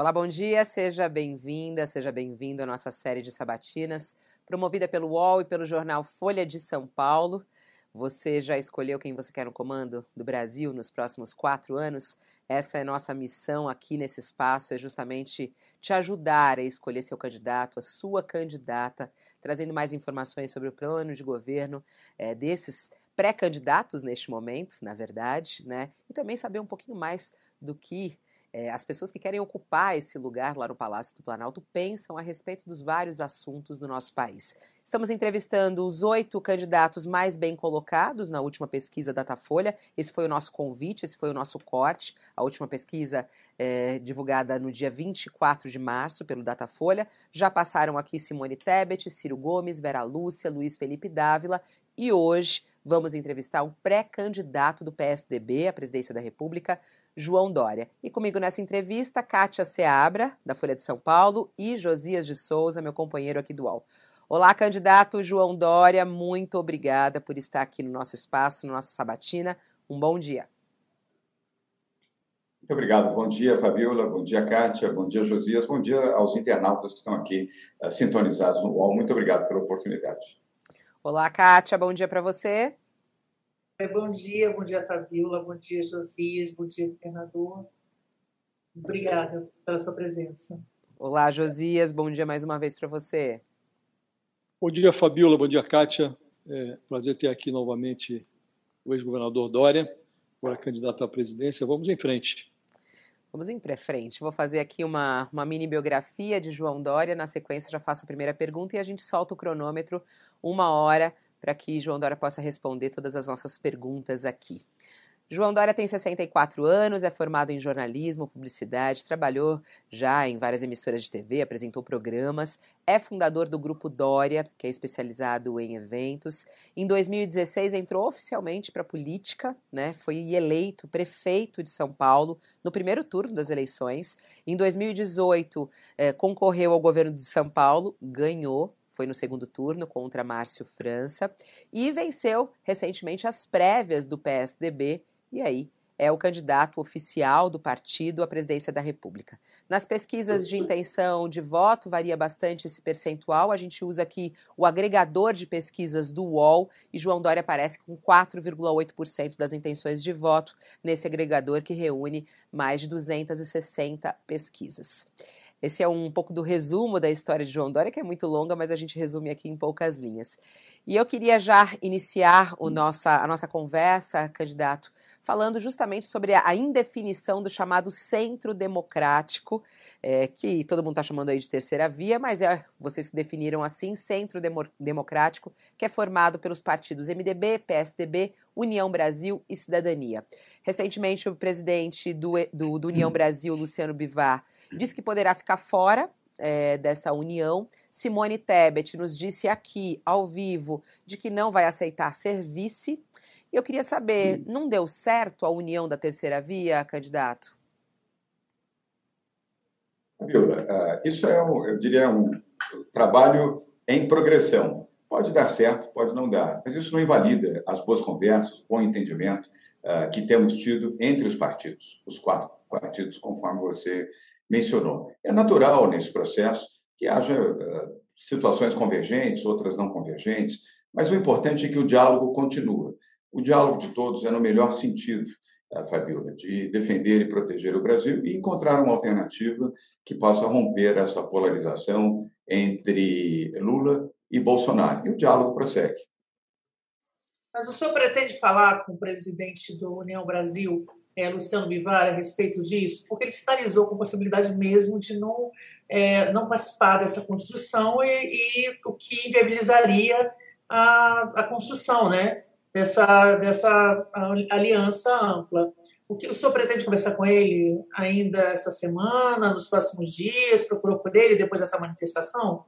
Olá, bom dia, seja bem-vinda, seja bem-vindo à nossa série de sabatinas, promovida pelo UOL e pelo jornal Folha de São Paulo. Você já escolheu quem você quer no comando do Brasil nos próximos quatro anos? Essa é nossa missão aqui nesse espaço, é justamente te ajudar a escolher seu candidato, a sua candidata, trazendo mais informações sobre o plano de governo é, desses pré-candidatos neste momento, na verdade, né? E também saber um pouquinho mais do que é, as pessoas que querem ocupar esse lugar lá no Palácio do Planalto pensam a respeito dos vários assuntos do nosso país. Estamos entrevistando os oito candidatos mais bem colocados na última pesquisa Datafolha. Esse foi o nosso convite, esse foi o nosso corte. A última pesquisa é, divulgada no dia 24 de março pelo Datafolha. Já passaram aqui Simone Tebet, Ciro Gomes, Vera Lúcia, Luiz Felipe Dávila e hoje vamos entrevistar o pré-candidato do PSDB à presidência da República, João Dória. E comigo nessa entrevista, Kátia Seabra, da Folha de São Paulo, e Josias de Souza, meu companheiro aqui do UOL. Olá, candidato João Dória, muito obrigada por estar aqui no nosso espaço, na nossa sabatina. Um bom dia. Muito obrigado. Bom dia, Fabiola. Bom dia, Kátia. Bom dia, Josias. Bom dia aos internautas que estão aqui uh, sintonizados no UOL. Muito obrigado pela oportunidade. Olá, Kátia. Bom dia para você. Bom dia, bom dia, Fabiola, bom dia, Josias, bom dia, governador. Obrigada pela sua presença. Olá, Josias, bom dia mais uma vez para você. Bom dia, Fabiola, bom dia, Kátia. É prazer ter aqui novamente o ex-governador Dória, agora candidato à presidência. Vamos em frente. Vamos em frente. Vou fazer aqui uma, uma mini biografia de João Dória. Na sequência, já faço a primeira pergunta e a gente solta o cronômetro uma hora para que João Dória possa responder todas as nossas perguntas aqui. João Dória tem 64 anos, é formado em jornalismo, publicidade, trabalhou já em várias emissoras de TV, apresentou programas, é fundador do Grupo Dória, que é especializado em eventos. Em 2016 entrou oficialmente para a política, né? foi eleito prefeito de São Paulo no primeiro turno das eleições. Em 2018 eh, concorreu ao governo de São Paulo, ganhou, foi no segundo turno contra Márcio França e venceu recentemente as prévias do PSDB e aí é o candidato oficial do partido à presidência da República. Nas pesquisas de intenção de voto varia bastante esse percentual. A gente usa aqui o agregador de pesquisas do UOL e João Dória aparece com 4,8% das intenções de voto nesse agregador que reúne mais de 260 pesquisas. Esse é um pouco do resumo da história de João Dória, que é muito longa, mas a gente resume aqui em poucas linhas. E eu queria já iniciar o nossa, a nossa conversa, candidato, falando justamente sobre a indefinição do chamado centro democrático, é, que todo mundo está chamando aí de terceira via, mas é vocês que definiram assim, centro democrático, que é formado pelos partidos MDB, PSDB, União Brasil e Cidadania. Recentemente, o presidente do, do, do União Brasil, Luciano Bivar, disse que poderá ficar fora é, dessa união. Simone Tebet nos disse aqui, ao vivo, de que não vai aceitar ser vice. E eu queria saber, não deu certo a união da terceira via, candidato? Vila, uh, isso é, um, eu diria, um trabalho em progressão. Pode dar certo, pode não dar, mas isso não invalida as boas conversas, o bom entendimento uh, que temos tido entre os partidos, os quatro partidos, conforme você mencionou. É natural nesse processo que haja uh, situações convergentes, outras não convergentes, mas o importante é que o diálogo continua. O diálogo de todos é no melhor sentido, uh, Fabiola, de defender e proteger o Brasil e encontrar uma alternativa que possa romper essa polarização entre Lula e Bolsonaro. E o diálogo prossegue. Mas o senhor pretende falar com o presidente do União Brasil é, Luciano Bivar a respeito disso, porque ele sinalizou com possibilidade mesmo de não, é, não participar dessa construção e, e, o que inviabilizaria a, a construção né, dessa, dessa aliança ampla. O que o senhor pretende conversar com ele ainda essa semana, nos próximos dias? Procurou por ele depois dessa manifestação?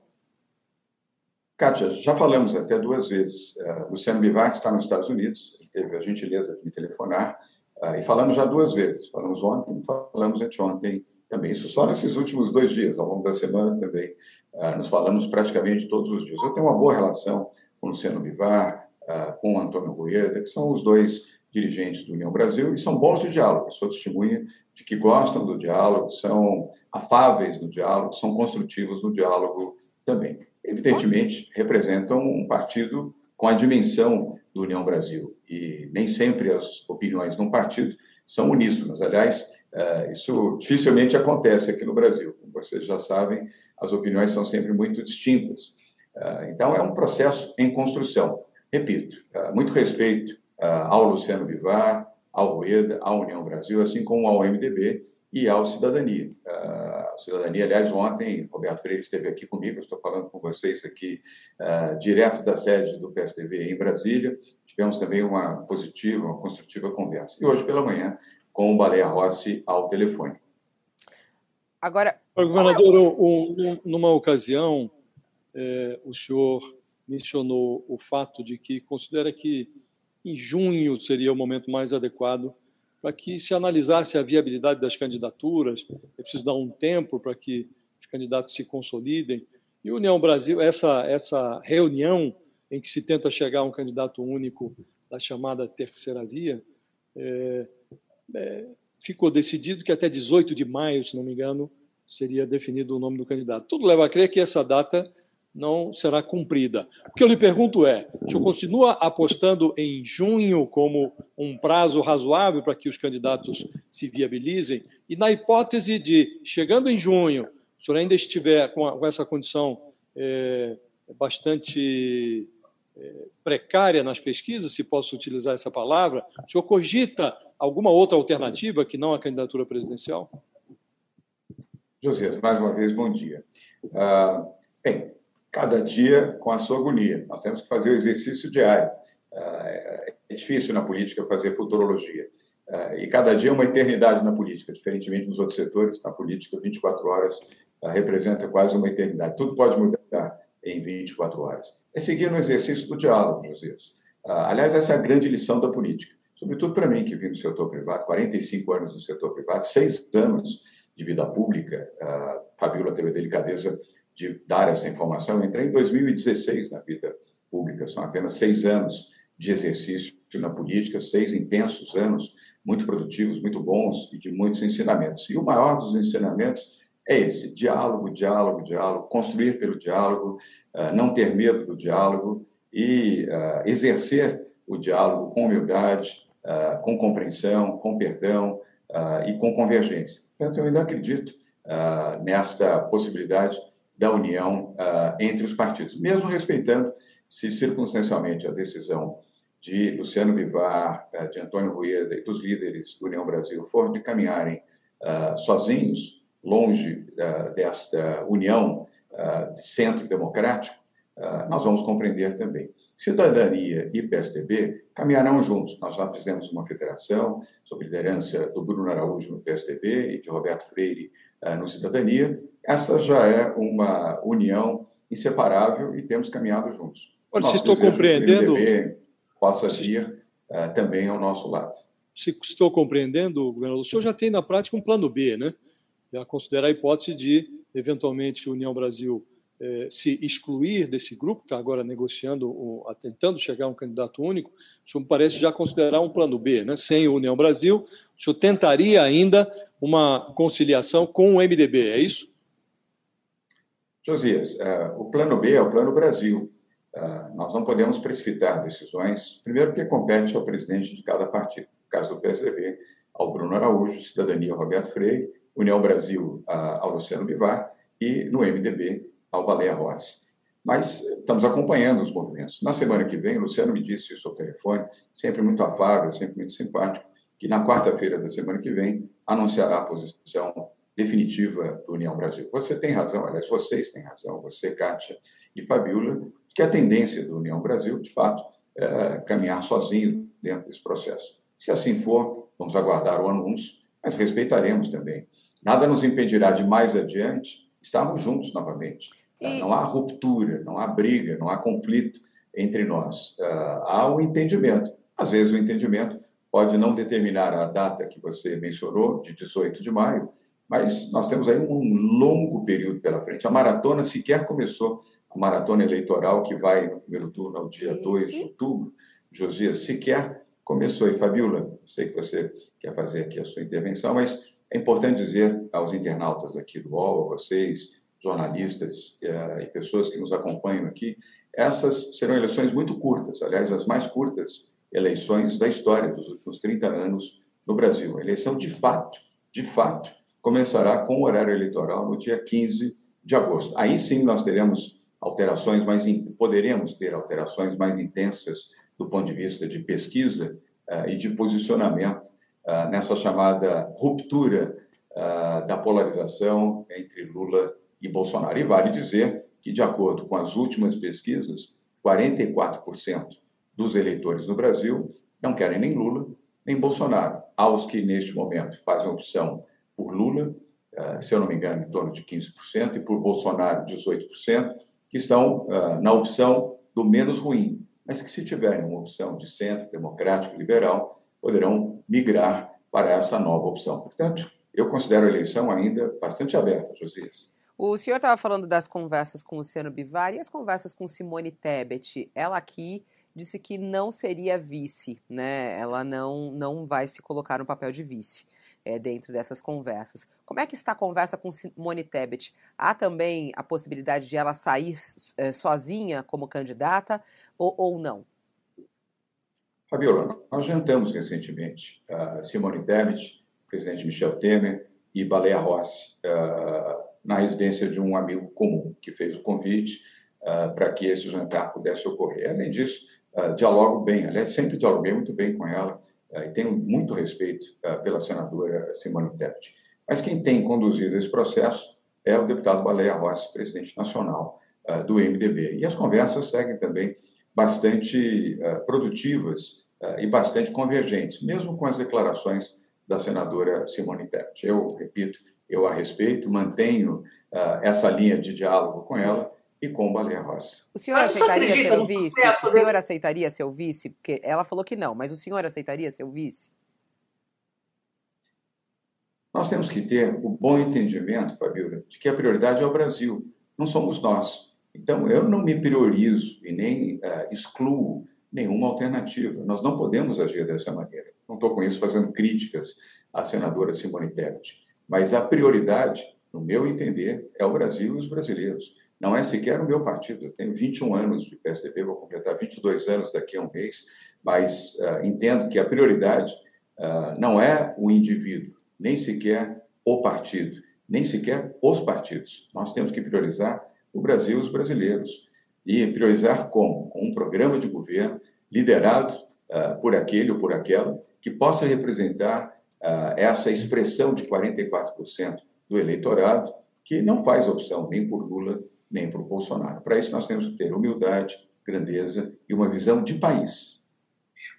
Kátia, já falamos até duas vezes. Uh, Luciano Bivar está nos Estados Unidos, ele teve a gentileza de me telefonar ah, e falamos já duas vezes, falamos ontem, falamos anteontem também. Isso só nesses últimos dois dias, ao longo da semana também, ah, nos falamos praticamente todos os dias. Eu tenho uma boa relação com o Luciano Bivar, ah, com o Antônio Rueda, que são os dois dirigentes do União Brasil e são bons de diálogo. Eu sou testemunha de que gostam do diálogo, são afáveis no diálogo, são construtivos no diálogo também. Evidentemente, representam um partido com a dimensão do União Brasil e nem sempre as opiniões de um partido são uníssonas. Aliás, eh, isso dificilmente acontece aqui no Brasil. Como vocês já sabem, as opiniões são sempre muito distintas. Eh, então, é um processo em construção. Repito, eh, muito respeito ao Luciano Bivar, ao Rueda, à União Brasil, assim como ao MDB e ao Cidadania. A Cidadania, aliás, ontem, Roberto Freire esteve aqui comigo, estou falando com vocês aqui direto da sede do PSDB em Brasília. Tivemos também uma positiva, uma construtiva conversa. E hoje pela manhã com o Baleia Rossi ao telefone. Agora. Governador, um, numa ocasião, é, o senhor mencionou o fato de que considera que em junho seria o momento mais adequado para que se analisasse a viabilidade das candidaturas. É preciso dar um tempo para que os candidatos se consolidem. E União Brasil, essa, essa reunião em que se tenta chegar a um candidato único da chamada terceira via, é, é, ficou decidido que até 18 de maio, se não me engano, seria definido o nome do candidato. Tudo leva a crer que essa data não será cumprida. O que eu lhe pergunto é: o senhor continua apostando em junho como um prazo razoável para que os candidatos se viabilizem? E na hipótese de, chegando em junho, o senhor ainda estiver com, a, com essa condição é, bastante é, precária nas pesquisas, se posso utilizar essa palavra, o senhor cogita alguma outra alternativa que não a candidatura presidencial? José, mais uma vez, bom dia. Uh, bem, cada dia com a sua agonia. Nós temos que fazer o exercício diário. Uh, é difícil na política fazer futurologia. Uh, e cada dia é uma eternidade na política, diferentemente dos outros setores. Na política, 24 horas representa quase uma eternidade. Tudo pode mudar em 24 horas. É seguir no exercício do diálogo, José. aliás, essa é a grande lição da política sobretudo para mim que vim do setor privado, 45 anos no setor privado, seis anos de vida pública. A Fabiola teve a delicadeza de dar essa informação. Eu entrei em 2016 na vida pública, são apenas seis anos de exercício na política, seis intensos anos, muito produtivos, muito bons e de muitos ensinamentos. E o maior dos ensinamentos é esse: diálogo, diálogo, diálogo, construir pelo diálogo, ah, não ter medo do diálogo e ah, exercer o diálogo com humildade, uh, com compreensão, com perdão e com convergência. Portanto, eu ainda acredito nesta possibilidade da união entre os partidos, mesmo respeitando, se circunstancialmente a decisão de Luciano Bivar, de Antônio Rueda e dos líderes do União Brasil for de caminharem sozinhos, longe desta união de centro democrático, ah, nós vamos compreender também. Cidadania e PSDB caminharão juntos. Nós já fizemos uma federação sob liderança do Bruno Araújo no PSDB e de Roberto Freire uh, no Cidadania. Essa já é uma união inseparável e temos caminhado juntos. Olha, se estou compreendendo. Que o PSDB possa vir uh, também ao nosso lado. Se estou compreendendo, governador, o senhor já tem na prática um plano B, né? Já considerar a hipótese de, eventualmente, União Brasil eh, se excluir desse grupo, que está agora negociando, tentando chegar a um candidato único, o senhor me parece já considerar um plano B, né? sem União Brasil, o senhor tentaria ainda uma conciliação com o MDB, é isso? Josias, uh, o plano B é o plano Brasil. Uh, nós não podemos precipitar decisões, primeiro porque compete ao presidente de cada partido, no caso do PSDB, ao Bruno Araújo, Cidadania, Roberto Freire, União Brasil, uh, ao Luciano Bivar, e no MDB, ao Baleia Rossi. Mas estamos acompanhando os movimentos. Na semana que vem, o Luciano me disse isso ao telefone, sempre muito afável, sempre muito simpático, que na quarta-feira da semana que vem anunciará a posição definitiva do União Brasil. Você tem razão, aliás, vocês têm razão, você, Kátia e Fabiola, que a tendência do União Brasil, de fato, é caminhar sozinho dentro desse processo. Se assim for, vamos aguardar o anúncio, mas respeitaremos também. Nada nos impedirá de mais adiante estarmos juntos novamente. E... Não há ruptura, não há briga, não há conflito entre nós. Uh, há o um entendimento. Às vezes o entendimento pode não determinar a data que você mencionou, de 18 de maio, mas nós temos aí um longo período pela frente. A maratona sequer começou, a maratona eleitoral que vai no primeiro turno ao dia 2 de outubro, Josias, sequer começou. E, Fabiola, sei que você quer fazer aqui a sua intervenção, mas é importante dizer aos internautas aqui do UOL, a vocês, jornalistas e pessoas que nos acompanham aqui, essas serão eleições muito curtas, aliás, as mais curtas eleições da história dos últimos 30 anos no Brasil. Eleição, de fato, de fato, começará com o horário eleitoral no dia 15 de agosto. Aí sim nós teremos alterações mais poderemos ter alterações mais intensas do ponto de vista de pesquisa uh, e de posicionamento uh, nessa chamada ruptura uh, da polarização entre Lula e Bolsonaro. E vale dizer que, de acordo com as últimas pesquisas, 44% dos eleitores no Brasil não querem nem Lula nem Bolsonaro. Aos que, neste momento, fazem opção por Lula, eh, se eu não me engano, em torno de 15%, e por Bolsonaro, 18%, que estão eh, na opção do menos ruim, mas que, se tiverem uma opção de centro, democrático, liberal, poderão migrar para essa nova opção. Portanto, eu considero a eleição ainda bastante aberta, Josias. O senhor estava falando das conversas com o Luciano Bivar e as conversas com Simone Tebet. Ela aqui disse que não seria vice, né? Ela não, não vai se colocar no papel de vice é, dentro dessas conversas. Como é que está a conversa com Simone Tebet? Há também a possibilidade de ela sair é, sozinha como candidata ou, ou não? Fabiola, nós jantamos recentemente a Simone Tebet, presidente Michel Temer e Baleia Rossi, uh, na residência de um amigo comum que fez o convite uh, para que esse jantar pudesse ocorrer. Além disso, dialogo bem, aliás, sempre dialoguei muito bem com ela e tenho muito respeito pela senadora Simone Tebet. Mas quem tem conduzido esse processo é o deputado Baleia Rossi, presidente nacional do MDB. E as conversas seguem também bastante produtivas e bastante convergentes, mesmo com as declarações da senadora Simone Tebet. Eu repito, eu a respeito, mantenho essa linha de diálogo com ela e com o Baleia Rossi. O senhor aceitaria ser o vice? O senhor aceitaria ser o vice? Porque ela falou que não, mas o senhor aceitaria ser o vice? Nós temos que ter o bom entendimento, Fabiola, de que a prioridade é o Brasil, não somos nós. Então, eu não me priorizo e nem uh, excluo nenhuma alternativa. Nós não podemos agir dessa maneira. Não estou com isso fazendo críticas à senadora Simone Tebet. Mas a prioridade, no meu entender, é o Brasil e os brasileiros. Não é sequer o meu partido. Eu tenho 21 anos de PSDB, vou completar 22 anos daqui a um mês, mas uh, entendo que a prioridade uh, não é o indivíduo, nem sequer o partido, nem sequer os partidos. Nós temos que priorizar o Brasil e os brasileiros. E priorizar como? Com um programa de governo liderado uh, por aquele ou por aquela que possa representar essa expressão de 44% do eleitorado que não faz opção nem por Lula nem por Bolsonaro. Para isso, nós temos que ter humildade, grandeza e uma visão de país.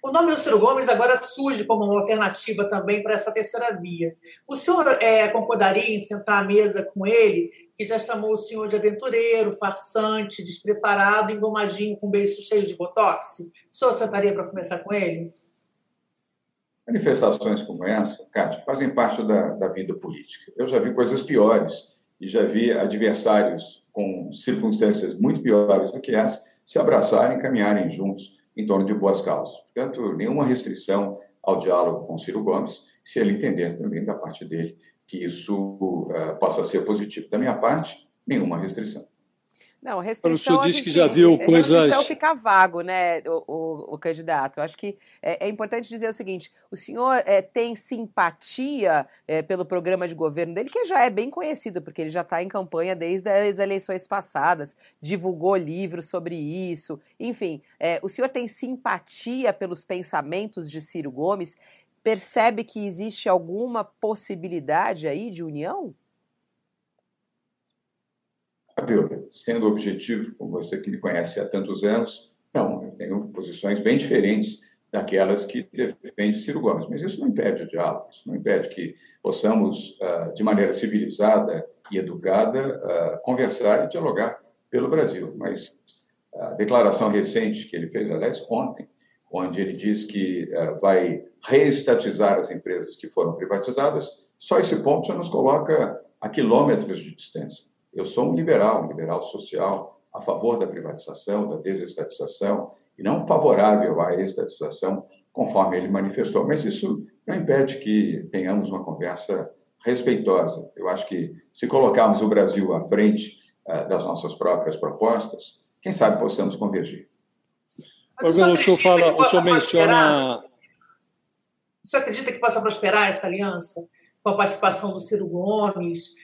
O nome do Ciro Gomes agora surge como uma alternativa também para essa terceira via. O senhor é, concordaria em sentar à mesa com ele, que já chamou o senhor de aventureiro, farsante, despreparado, engomadinho com um beijo cheio de botox? O senhor sentaria para conversar com ele? Manifestações como essa, Cátia, fazem parte da, da vida política. Eu já vi coisas piores e já vi adversários com circunstâncias muito piores do que essa se abraçarem e caminharem juntos em torno de boas causas. Portanto, nenhuma restrição ao diálogo com Ciro Gomes, se ele entender também da parte dele que isso uh, possa ser positivo. Da minha parte, nenhuma restrição. Não, restrição. O senhor disse que já viu coisas. Restrição fica vago, né, o, o, o candidato. Eu acho que é, é, importante dizer o seguinte: o senhor é, tem simpatia é, pelo programa de governo dele, que já é bem conhecido, porque ele já está em campanha desde as eleições passadas, divulgou livros sobre isso. Enfim, é, o senhor tem simpatia pelos pensamentos de Ciro Gomes? Percebe que existe alguma possibilidade aí de união? Fabiola, sendo objetivo, como você que me conhece há tantos anos, não, eu tenho posições bem diferentes daquelas que defende Ciro Gomes. Mas isso não impede o diálogo, isso não impede que possamos, uh, de maneira civilizada e educada, uh, conversar e dialogar pelo Brasil. Mas a declaração recente que ele fez, aliás, ontem, onde ele diz que uh, vai reestatizar as empresas que foram privatizadas, só esse ponto já nos coloca a quilômetros de distância. Eu sou um liberal, um liberal social, a favor da privatização, da desestatização, e não favorável à estatização conforme ele manifestou. Mas isso não impede que tenhamos uma conversa respeitosa. Eu acho que se colocarmos o Brasil à frente uh, das nossas próprias propostas, quem sabe possamos convergir. Mas o senhor, fala, o senhor menciona. O senhor acredita que possa prosperar essa aliança com a participação do Ciro Gomes,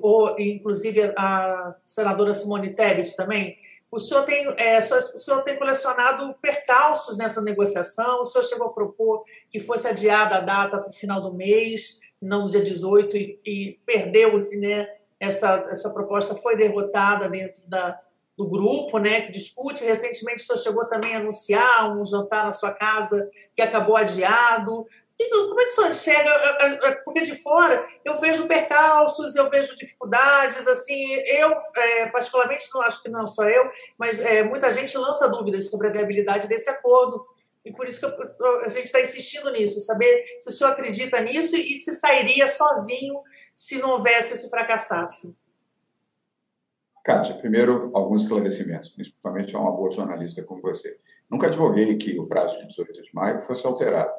ou inclusive a senadora Simone Tebet também? O senhor tem, é, o senhor tem colecionado percalços nessa negociação, o senhor chegou a propor que fosse adiada a data para o final do mês, não no dia 18, e, e perdeu, né, essa, essa proposta foi derrotada dentro da, do grupo, né, que discute. Recentemente, o senhor chegou também a anunciar um jantar na sua casa que acabou adiado. Como é que o senhor enxerga? Porque de fora eu vejo percalços, eu vejo dificuldades. Assim, eu, é, particularmente, não acho que não só eu, mas é, muita gente lança dúvidas sobre a viabilidade desse acordo. E por isso que eu, a gente está insistindo nisso, saber se o senhor acredita nisso e se sairia sozinho se não houvesse, se fracassasse. Kátia, primeiro, alguns esclarecimentos, principalmente a uma boa jornalista como você. Nunca advoguei que o prazo de 18 de maio fosse alterado.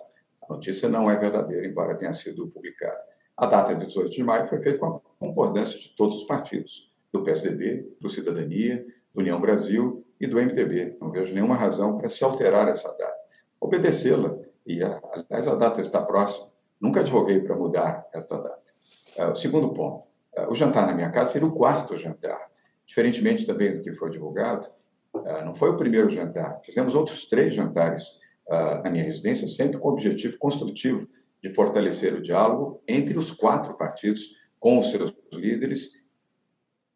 Notícia não é verdadeira, embora tenha sido publicada. A data de 18 de maio foi feita com a concordância de todos os partidos, do PSDB, do Cidadania, do União Brasil e do MDB. Não vejo nenhuma razão para se alterar essa data. Obedecê-la, e aliás a data está próxima. Nunca advoguei para mudar esta data. Uh, segundo ponto, uh, o jantar na minha casa seria o quarto jantar. Diferentemente também do que foi divulgado, uh, não foi o primeiro jantar. Fizemos outros três jantares na minha residência, sempre com o objetivo construtivo de fortalecer o diálogo entre os quatro partidos, com os seus líderes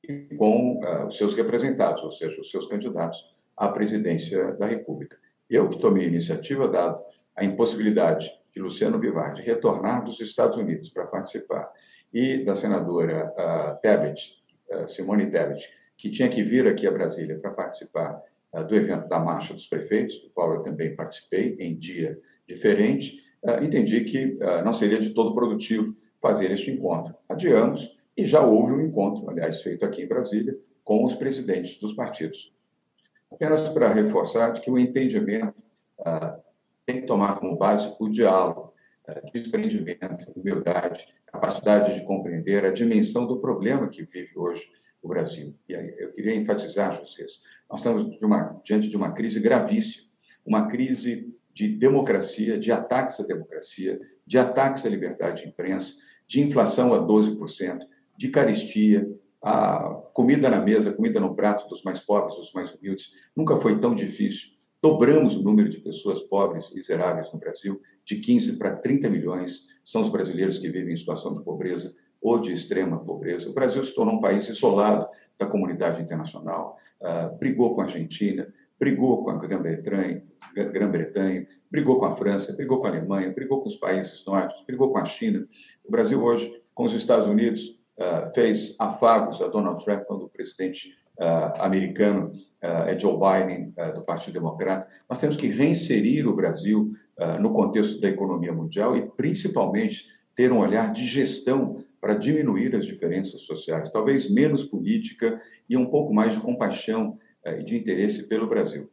e com os seus representados, ou seja, os seus candidatos à presidência da República. Eu que tomei a iniciativa, dado a impossibilidade de Luciano Bivar de retornar dos Estados Unidos para participar, e da senadora uh, Tebet, uh, Simone Tebet, que tinha que vir aqui a Brasília para participar uh, do evento da Marcha dos Prefeitos, do qual eu também participei em dia diferente, uh, entendi que uh, não seria de todo produtivo fazer este encontro. Adiamos e já houve um encontro, aliás, feito aqui em Brasília, com os presidentes dos partidos. Apenas para reforçar que o entendimento tem que tomar como base o diálogo, desprendimento, humildade, capacidade de compreender a dimensão do problema que vive hoje o Brasil. E eu queria enfatizar, vocês, nós estamos de uma, diante de uma crise gravíssima, uma crise de democracia, de ataques à democracia, de ataques à liberdade de imprensa, de inflação a 12%, de caristia, a comida na mesa, comida no prato dos mais pobres, dos mais humildes. Nunca foi tão difícil. Dobramos o número de pessoas pobres e miseráveis no Brasil, de 15 para 30 milhões são os brasileiros que vivem em situação de pobreza ou de extrema pobreza. O Brasil se tornou um país isolado da comunidade internacional, uh, brigou com a Argentina, brigou com a Grã-Bretanha, Grã-Bretanha, brigou com a França, brigou com a Alemanha, brigou com os países nórdicos, brigou com a China. O Brasil hoje, com os Estados Unidos, uh, fez afagos a Donald Trump quando o presidente uh, americano uh, é Joe Biden, do Partido Democrata. Nós temos que reinserir o Brasil no contexto da economia mundial e, principalmente, ter um olhar de gestão para diminuir as diferenças sociais, talvez menos política e um pouco mais de compaixão e de interesse pelo Brasil.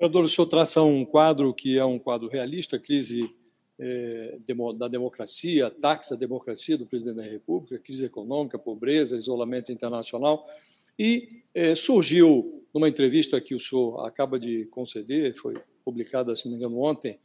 Vereador, o senhor traça um quadro que é um quadro realista, crise é, da democracia, ataques à democracia do presidente da República, crise econômica, pobreza, isolamento internacional. E é, surgiu, numa entrevista que o senhor acaba de conceder, foi publicada, se não me engano, ontem,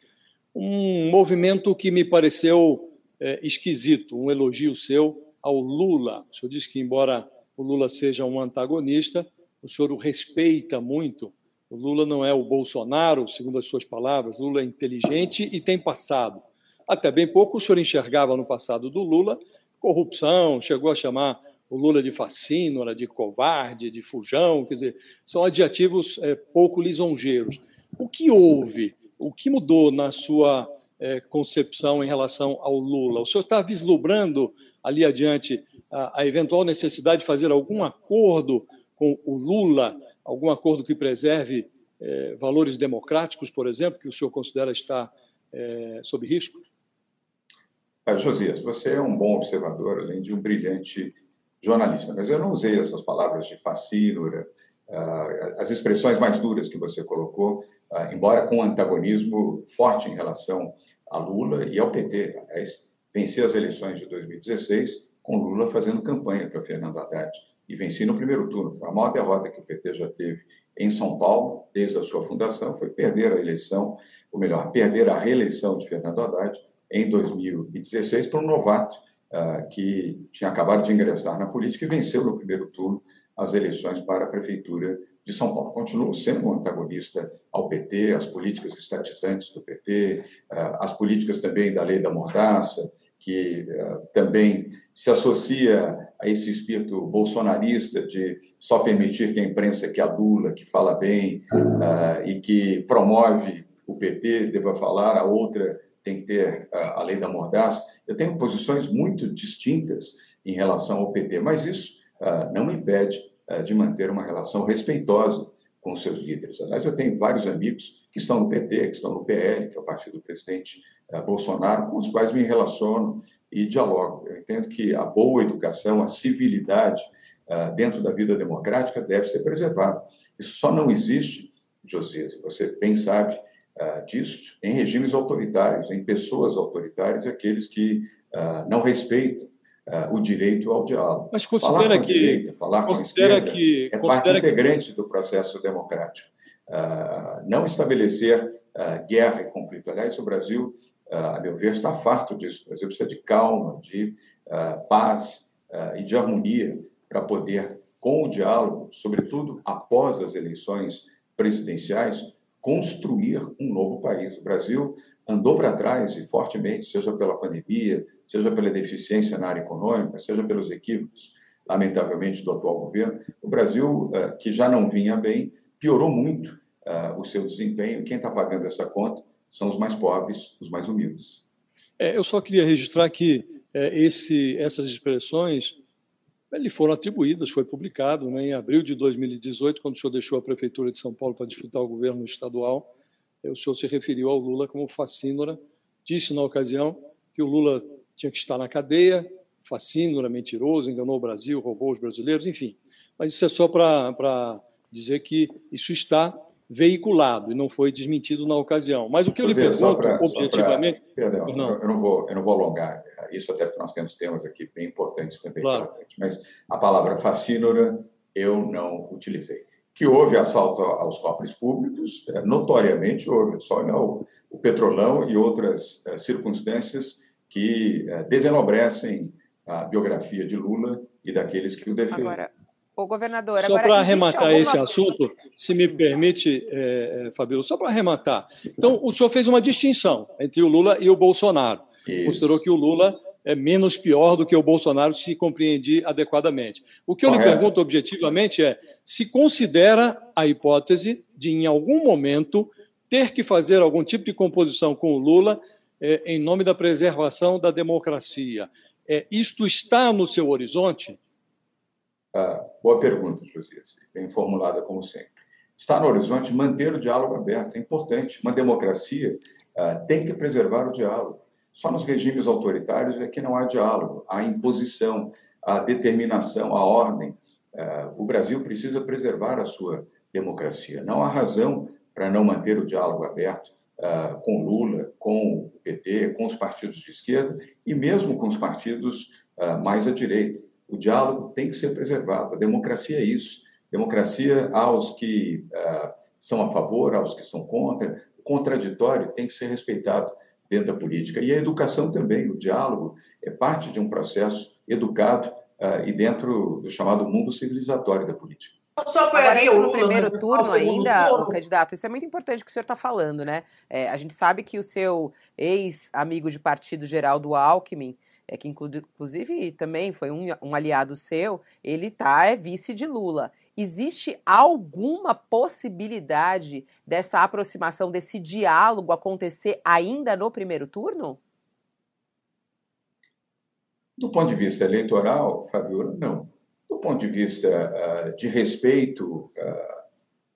um movimento que me pareceu é, esquisito, um elogio seu ao Lula. O senhor disse que, embora o Lula seja um antagonista, o senhor o respeita muito. O Lula não é o Bolsonaro, segundo as suas palavras. Lula é inteligente e tem passado. Até bem pouco o senhor enxergava no passado do Lula corrupção, chegou a chamar o Lula de fascínora, de covarde, de fujão, quer dizer, são adjetivos é, pouco lisonjeiros. O que houve? O que mudou na sua é, concepção em relação ao Lula? O senhor está vislumbrando ali adiante a, a eventual necessidade de fazer algum acordo com o Lula, algum acordo que preserve é, valores democráticos, por exemplo, que o senhor considera estar é, sob risco? Josias, você é um bom observador, além de um brilhante jornalista, mas eu não usei essas palavras de fascínora, uh, as expressões mais duras que você colocou, embora com um antagonismo forte em relação a Lula e ao PT. Aliás, as eleições de 2016 com Lula fazendo campanha para Fernando Haddad e venci no primeiro turno. Foi a maior derrota que o PT já teve em São Paulo, desde a sua fundação, foi perder a eleição, ou melhor, perder a reeleição de Fernando Haddad em 2016 para um novato uh, que tinha acabado de ingressar na política e venceu no primeiro turno as eleições para a prefeitura de São Paulo. Continuo sendo um antagonista ao PT, às políticas estatizantes do PT, uh, às políticas também da lei da mordaça, que uh, também se associa a esse espírito bolsonarista de só permitir que a imprensa que adula, que fala bem uh, e que promove o PT deva falar, a outra tem que ter a lei da mordaça. Eu tenho posições muito distintas em relação ao PT, mas isso não me impede de manter uma relação respeitosa com seus líderes. Aliás, eu tenho vários amigos que estão no PT, que estão no PL, que é o partido do presidente uh, Bolsonaro, com os quais me relaciono e dialogo. Eu entendo que a boa educação, a civilidade uh, dentro da vida democrática deve ser preservada. Isso só não existe, Josias, você bem sabe disso, em regimes autoritários, em pessoas autoritárias e aqueles que não respeitam uh, o direito ao diálogo. Mas considera falar com que, a direita, falar com a esquerda que, é parte integrante que... do processo democrático. Uh, não estabelecer uh, guerra e conflito. Aliás, o Brasil, a meu ver, está farto disso. O Brasil precisa de calma, de paz e de harmonia para poder, com o diálogo, sobretudo após as eleições presidenciais, construir um novo país. O Brasil andou para trás e fortemente, seja pela pandemia, seja pela deficiência na área econômica, seja pelos equívocos, lamentavelmente, do atual governo. O Brasil, eh, que já não vinha bem, piorou muito eh, o seu desempenho. Quem está pagando essa conta são os mais pobres, os mais humildes. É, eu só queria registrar que é, esse, essas expressões lhe foram atribuídas, foi publicado né, em abril de 2018, quando o senhor deixou a Prefeitura de São Paulo para disputar o governo estadual o senhor se referiu ao Lula como facínora, disse na ocasião que o Lula tinha que estar na cadeia, facínora, mentiroso, enganou o Brasil, roubou os brasileiros, enfim. Mas isso é só para dizer que isso está veiculado e não foi desmentido na ocasião. Mas o que eu lhe pergunto, pra, objetivamente... Pra, perdão, não. Eu, não vou, eu não vou alongar isso, até porque nós temos temas aqui bem importantes também claro. Mas a palavra facínora eu não utilizei que houve assalto aos cofres públicos, é, notoriamente houve, só o, o petrolão e outras é, circunstâncias que é, desenobrecem a biografia de Lula e daqueles que o defendem. Agora, o governador, só para arrematar alguma... esse assunto, se me permite, é, é, Fabio, só para arrematar. Então, o senhor fez uma distinção entre o Lula e o Bolsonaro. Isso. Considerou que o Lula é menos pior do que o Bolsonaro, se compreendi adequadamente. O que eu Correto. lhe pergunto objetivamente é se considera a hipótese de, em algum momento, ter que fazer algum tipo de composição com o Lula é, em nome da preservação da democracia. É, isto está no seu horizonte? Ah, boa pergunta, Josias. Bem formulada, como sempre. Está no horizonte manter o diálogo aberto. É importante. Uma democracia ah, tem que preservar o diálogo. Só nos regimes autoritários é que não há diálogo, há imposição, há determinação, há ordem. É, o Brasil precisa preservar a sua democracia. Não há razão para não manter o diálogo aberto é, com Lula, com o PT, com os partidos de esquerda e mesmo com os partidos é, mais à direita. O diálogo tem que ser preservado. A democracia é isso. Democracia aos que são a favor, aos que são contra. O contraditório tem que ser respeitado dentro da política. E a educação também, o diálogo, é parte de um processo educado uh, e dentro do chamado mundo civilizatório da política. Só Agora, isso no primeiro né? turno ainda, turno. candidato, isso é muito importante que o senhor está falando, né? É, a gente sabe que o seu ex-amigo de partido, Geraldo Alckmin, é, que inclusive também foi um, um aliado seu, ele tá, é vice de Lula. Existe alguma possibilidade dessa aproximação, desse diálogo acontecer ainda no primeiro turno? Do ponto de vista eleitoral, Fabiola, não. Do ponto de vista uh, de respeito uh,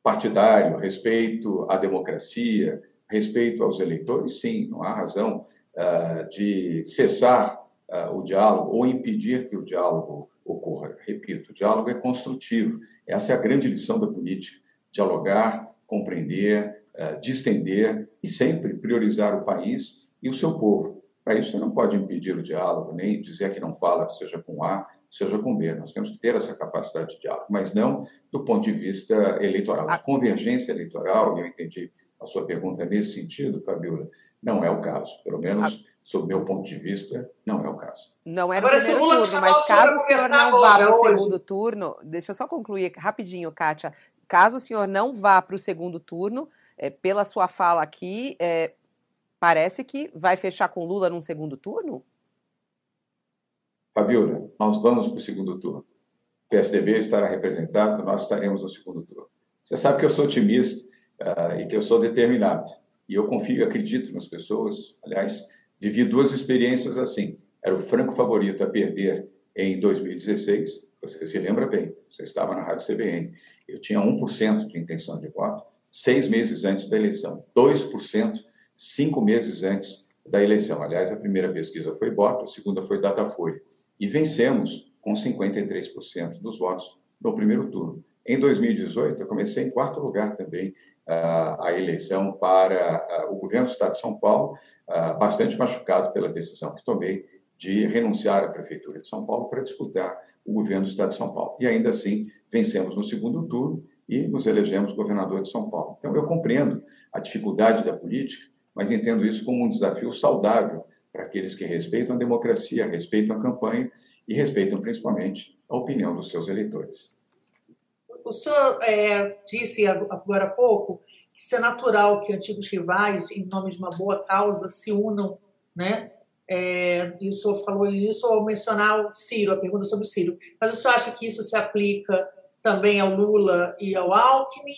partidário, respeito à democracia, respeito aos eleitores, sim, não há razão uh, de cessar uh, o diálogo ou impedir que o diálogo ocorra. Repito, o diálogo é construtivo. Essa é a grande lição da política: dialogar, compreender, uh, distender e sempre priorizar o país e o seu povo. Para isso, você não pode impedir o diálogo, nem dizer que não fala, seja com A, seja com B. Nós temos que ter essa capacidade de diálogo, mas não do ponto de vista eleitoral. De convergência eleitoral, e eu entendi a sua pergunta nesse sentido, Fabiola, não é o caso. Pelo menos, sob meu ponto de vista, não é o caso. Não é no Agora, primeiro turno, mas caso o senhor não vá para o segundo turno, deixa eu só concluir rapidinho, Kátia. Caso o senhor não vá para o segundo turno, é, pela sua fala aqui, é, parece que vai fechar com Lula num segundo turno? Fabiola, nós vamos para o segundo turno. O PSDB estará representado, nós estaremos no segundo turno. Você sabe que eu sou otimista uh, e que eu sou determinado. E eu confio e acredito nas pessoas. Aliás, vivi duas experiências assim. Era o franco favorito a perder em 2016. Você se lembra bem, você estava na Rádio CBN. Eu tinha 1% de intenção de voto seis meses antes da eleição, 2% cinco meses antes da eleição. Aliás, a primeira pesquisa foi Bota, a segunda foi Datafolha. E vencemos com 53% dos votos no primeiro turno. Em 2018, eu comecei em quarto lugar também a eleição para o governo do Estado de São Paulo, bastante machucado pela decisão que tomei de renunciar à Prefeitura de São Paulo para disputar o governo do Estado de São Paulo. E ainda assim, vencemos no segundo turno e nos elegemos governador de São Paulo. Então, eu compreendo a dificuldade da política, mas entendo isso como um desafio saudável para aqueles que respeitam a democracia, respeitam a campanha e respeitam principalmente a opinião dos seus eleitores. O senhor é, disse agora há pouco que isso é natural que antigos rivais, em nome de uma boa causa, se unam, né? É, e o senhor falou isso ao mencionar o Ciro, a pergunta sobre o Ciro. Mas o senhor acha que isso se aplica também ao Lula e ao Alckmin?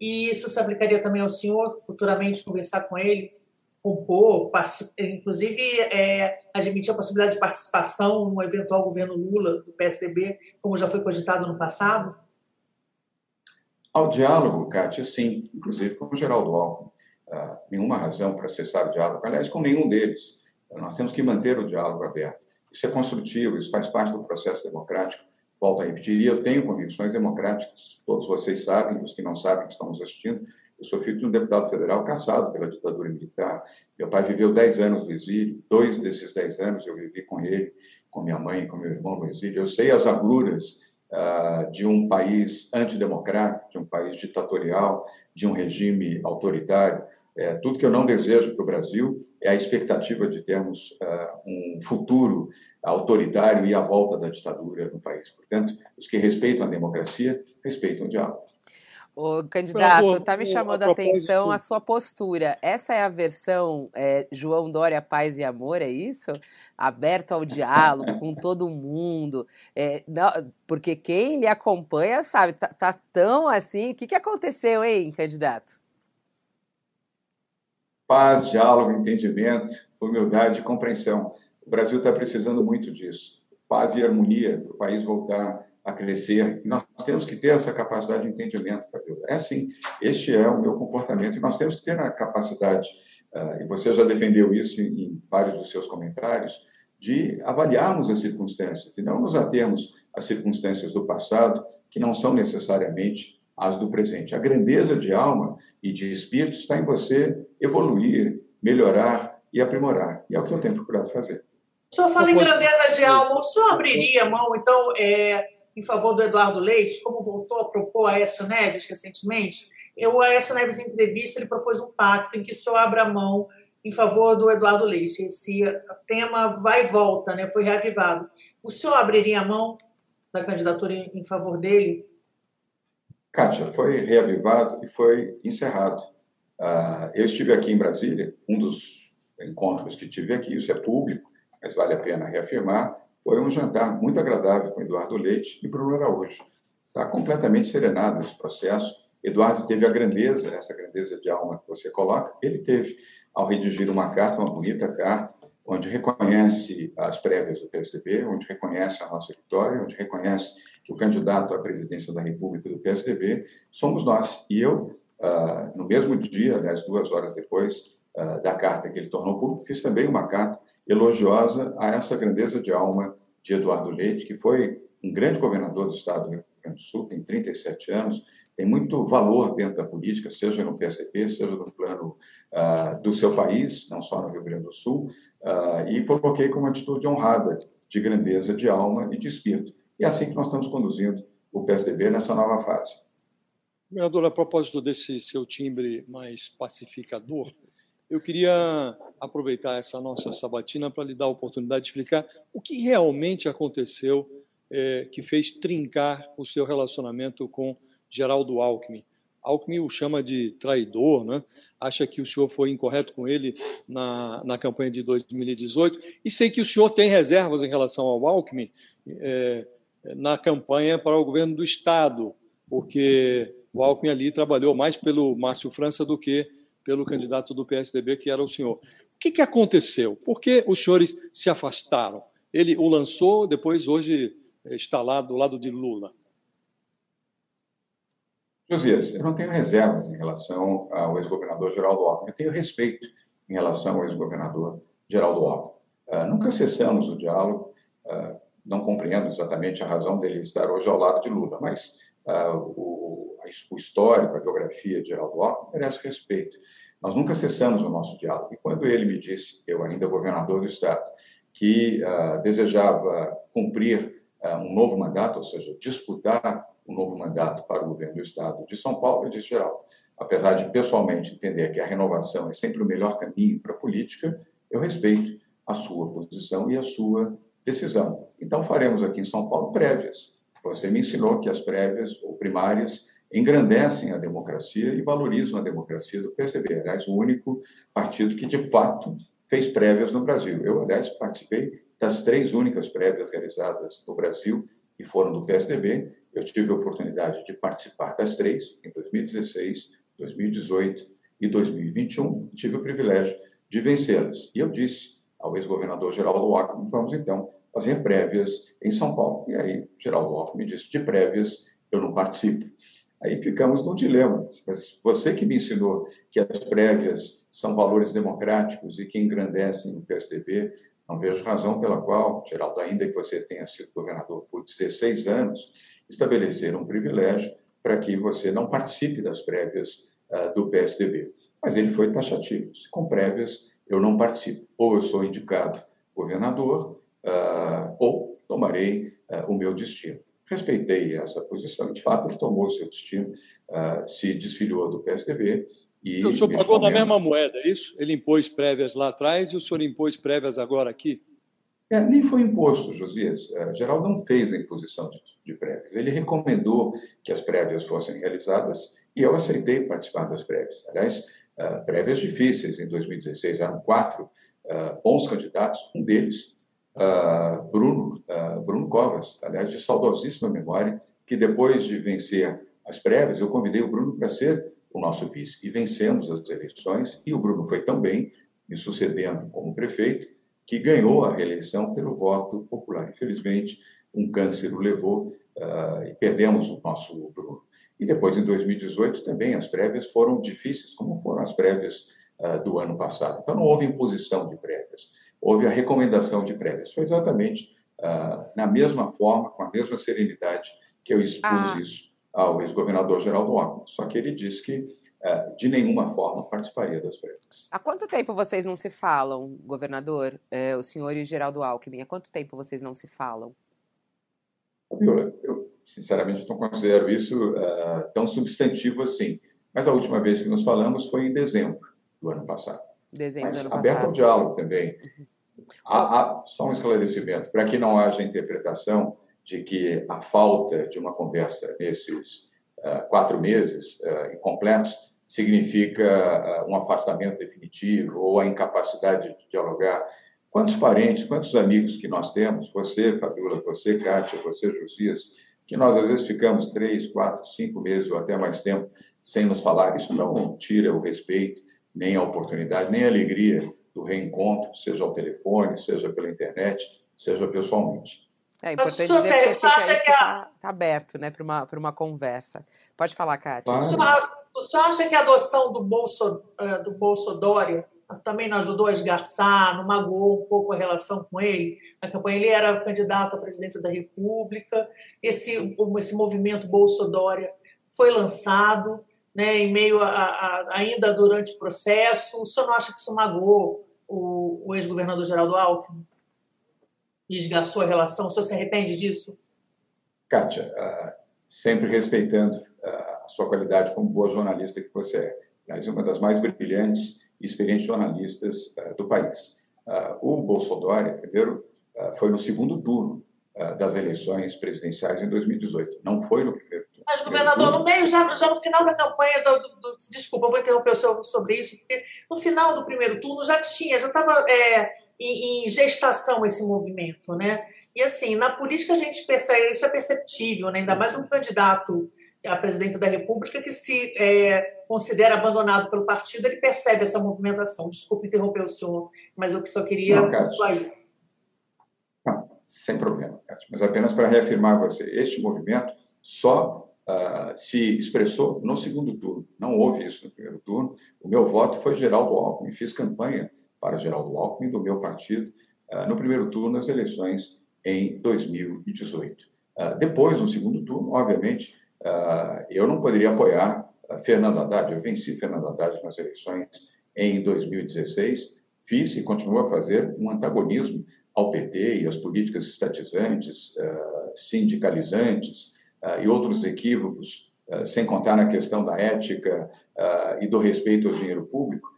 E isso se aplicaria também ao senhor, futuramente conversar com ele, compor, inclusive é, admitir a possibilidade de participação no eventual governo Lula, do PSDB, como já foi cogitado no passado? Ao diálogo, Kátia, sim, inclusive com o Geraldo Alckmin. Uh, nenhuma razão para cessar o diálogo, aliás, com nenhum deles. Nós temos que manter o diálogo aberto. Isso é construtivo, isso faz parte do processo democrático. Volto a repetir, e eu tenho convicções democráticas. Todos vocês sabem, os que não sabem, que estão nos assistindo, eu sou filho de um deputado federal caçado pela ditadura militar. Meu pai viveu 10 anos no exílio, dois desses 10 anos eu vivi com ele, com minha mãe, com meu irmão no exílio. Eu sei as agruras de um país antidemocrático, de um país ditatorial, de um regime autoritário. É, tudo que eu não desejo para o Brasil é a expectativa de termos uh, um futuro autoritário e a volta da ditadura no país. Portanto, os que respeitam a democracia respeitam o diálogo. O candidato, está me chamando a, atenção a sua postura. Essa é a versão é, João Dória Paz e Amor, é isso? Aberto ao diálogo com todo mundo. É, não, porque quem lhe acompanha sabe, tá, tá tão assim. O que, que aconteceu, hein, candidato? Paz, diálogo, entendimento, humildade e compreensão. O Brasil está precisando muito disso. Paz e harmonia para o país voltar a crescer. E nós temos que ter essa capacidade de entendimento, Fabiola. É assim, este é o meu comportamento e nós temos que ter a capacidade, uh, e você já defendeu isso em, em vários dos seus comentários, de avaliarmos as circunstâncias e não nos atermos às circunstâncias do passado, que não são necessariamente as do presente. A grandeza de alma e de espírito está em você evoluir, melhorar e aprimorar. E é o que eu tenho procurado fazer. O senhor fala em grandeza de alma, o senhor abriria mão, então, é, em favor do Eduardo Leite, como voltou a propor a Aécio Neves recentemente, o Aécio Neves, em entrevista, ele propôs um pacto em que só abra mão em favor do Eduardo Leite. Esse tema vai e volta, né? foi reavivado. O senhor abriria a mão da candidatura em favor dele? Kátia, foi reavivado e foi encerrado. Uh, eu estive aqui em Brasília, um dos encontros que tive aqui, isso é público, mas vale a pena reafirmar, foi um jantar muito agradável com Eduardo Leite e Bruno Araújo. Está completamente serenado esse processo. Eduardo teve a grandeza, essa grandeza de alma que você coloca, ele teve ao redigir uma carta, uma bonita carta, onde reconhece as prévias do PSDB, onde reconhece a nossa vitória, onde reconhece que o candidato à presidência da República do PSDB somos nós. E eu, uh, no mesmo dia, aliás, duas horas depois uh, da carta que ele tornou público, fiz também uma carta elogiosa a essa grandeza de alma de Eduardo Leite, que foi um grande governador do estado do Rio Grande do Sul, tem 37 anos, tem muito valor dentro da política, seja no PSDB, seja no plano uh, do seu país, não só no Rio Grande do Sul, uh, e coloquei como atitude honrada, de grandeza de alma e de espírito. E é assim que nós estamos conduzindo o PSDB nessa nova fase. Governador, a propósito desse seu timbre mais pacificador, eu queria aproveitar essa nossa sabatina para lhe dar a oportunidade de explicar o que realmente aconteceu é, que fez trincar o seu relacionamento com Geraldo Alckmin. Alckmin o chama de traidor, né? acha que o senhor foi incorreto com ele na, na campanha de 2018. E sei que o senhor tem reservas em relação ao Alckmin é, na campanha para o governo do Estado, porque o Alckmin ali trabalhou mais pelo Márcio França do que pelo candidato do PSDB, que era o senhor. O que, que aconteceu? Por que os senhores se afastaram? Ele o lançou, depois hoje está lá do lado de Lula. Josias, eu não tenho reservas em relação ao ex-governador Geraldo Alckmin. Eu tenho respeito em relação ao ex-governador Geraldo Alckmin. Uh, nunca cessamos o diálogo. Uh, não compreendo exatamente a razão dele estar hoje ao lado de Lula, mas uh, o, o, histórico, a biografia de Geraldo Alckmin merece respeito. Nós nunca cessamos o nosso diálogo. E quando ele me disse, eu ainda governador do Estado, que desejava cumprir um novo mandato, ou seja, disputar um novo mandato para o governo do Estado de São Paulo, eu disse, Geraldo, apesar de pessoalmente entender que a renovação é sempre o melhor caminho para a política, eu respeito a sua posição e a sua decisão. Então, faremos aqui em São Paulo prévias. Você me ensinou que as prévias ou primárias engrandecem a democracia e valorizam a democracia do PSDB. Aliás, o único partido que, de fato, fez prévias no Brasil. Eu, aliás, participei das três únicas prévias realizadas no Brasil e foram do PSDB. Eu tive a oportunidade de participar das três, em 2016, 2018 e 2021, e tive o privilégio de vencê-las. E eu disse ao ex-governador Geraldo Alckmin, vamos então fazer prévias em São Paulo. E aí Geraldo Alckmin disse, de prévias eu não participo. Aí ficamos num dilema. Você que me ensinou que as prévias são valores democráticos e que engrandecem o PSDB, não vejo razão pela qual, Geraldo, ainda que você tenha sido governador por 16 anos, estabelecer um privilégio para que você não participe das prévias uh, do PSDB. Mas ele foi taxativo. Com prévias, eu não participo. Ou eu sou indicado governador, uh, ou tomarei uh, o meu destino. Respeitei essa posição. De fato, ele tomou o seu destino, se desfiliou do PSDB e o senhor pagou momento... na mesma moeda, é isso? Ele impôs prévias lá atrás e o senhor impôs prévias agora aqui? É, nem foi imposto, Josias. É, Geraldo não fez a imposição de, de, prévias. Ele recomendou que as prévias fossem realizadas e eu aceitei participar das prévias. Aliás, uh, prévias difíceis. Em 2016 eram quatro uh, bons candidatos. Um deles, uh, Bruno, Bruno Covas, aliás, de saudosíssima memória, que depois de vencer as prévias, eu convidei o Bruno para ser o nosso vice. E vencemos as eleições, e o Bruno foi tão bem, me sucedendo como prefeito, que ganhou a reeleição pelo voto popular. Infelizmente, um câncer o levou uh, e perdemos o nosso Bruno. E depois, em 2018, também as prévias foram difíceis, como foram as prévias uh, do ano passado. Então, não houve imposição de prévias, houve a recomendação de prévias. Foi exatamente uh, na mesma forma, com a mesma serenidade que eu expus ah. isso ao ex-governador Geraldo Alckmin. Só que ele disse que é, de nenhuma forma participaria das prévias. Há quanto tempo vocês não se falam, governador, é, o senhor e o Geraldo Alckmin? Há quanto tempo vocês não se falam? Viola, eu sinceramente não considero isso uh, tão substantivo assim. Mas a última vez que nos falamos foi em dezembro do ano passado. Dezembro Mas, do ano aberto passado. ao diálogo também. Uhum. Há, há, só um esclarecimento, para que não haja interpretação de que a falta de uma conversa nesses uh, quatro meses uh, incompletos significa uh, um afastamento definitivo ou a incapacidade de dialogar. Quantos parentes, quantos amigos que nós temos, você, Fabiola, você, Kátia, você, Josias, que nós às vezes ficamos três, quatro, cinco meses ou até mais tempo sem nos falar. Isso não tira o respeito, nem a oportunidade, nem a alegria do reencontro, seja ao telefone, seja pela internet, seja pessoalmente. É importante dizer que fica, acha que está tá aberto né, para uma, uma conversa. Pode falar, Kátia. O senhor, o senhor acha que a adoção do Bolso, eh, do Bolso Dória também não ajudou a esgarçar, não magoou um pouco a relação com ele? Na campanha ele era candidato à presidência da República. Esse, esse movimento Bolso Dória foi lançado, né, em meio a, a, ainda durante o processo. O senhor não acha que isso magoou o, o ex-governador Geraldo Alckmin? E esgarçou a relação? O senhor se arrepende disso? Kátia, uh, sempre respeitando uh, a sua qualidade como boa jornalista que você é. Aliás, uma das mais brilhantes e experientes jornalistas uh, do país. o Bolsonaro, primeiro, foi no segundo turno das eleições presidenciais em 2018. Não foi no primeiro. Mas, governador, no meio, já, já no final da campanha, do, do, do, desculpa, eu vou interromper o senhor sobre isso, porque no final do primeiro turno já tinha, já estava é, em, em, gestação esse movimento, né? E assim, na política a gente percebe, isso é perceptível, né? ainda mais um candidato à presidência da República que se é, considera abandonado pelo partido, ele percebe essa movimentação. Desculpe interromper o senhor, mas eu só queria pontuar isso. Não, sem problema, Cátia, mas apenas para reafirmar você, este movimento só uh, se expressou no segundo turno. Não houve isso no primeiro turno. O meu voto foi Geraldo Alckmin, fiz campanha para Geraldo Alckmin, do meu partido, uh, no primeiro turno das eleições em 2018. Uh, ah, depois, no segundo turno, obviamente, eu não poderia apoiar Fernando Haddad. Eu venci Fernando Haddad nas eleições em 2016. Fiz e continuo a fazer um antagonismo ao PT e às políticas estatizantes, sindicalizantes e outros equívocos, sem contar na questão da ética e do respeito ao dinheiro público,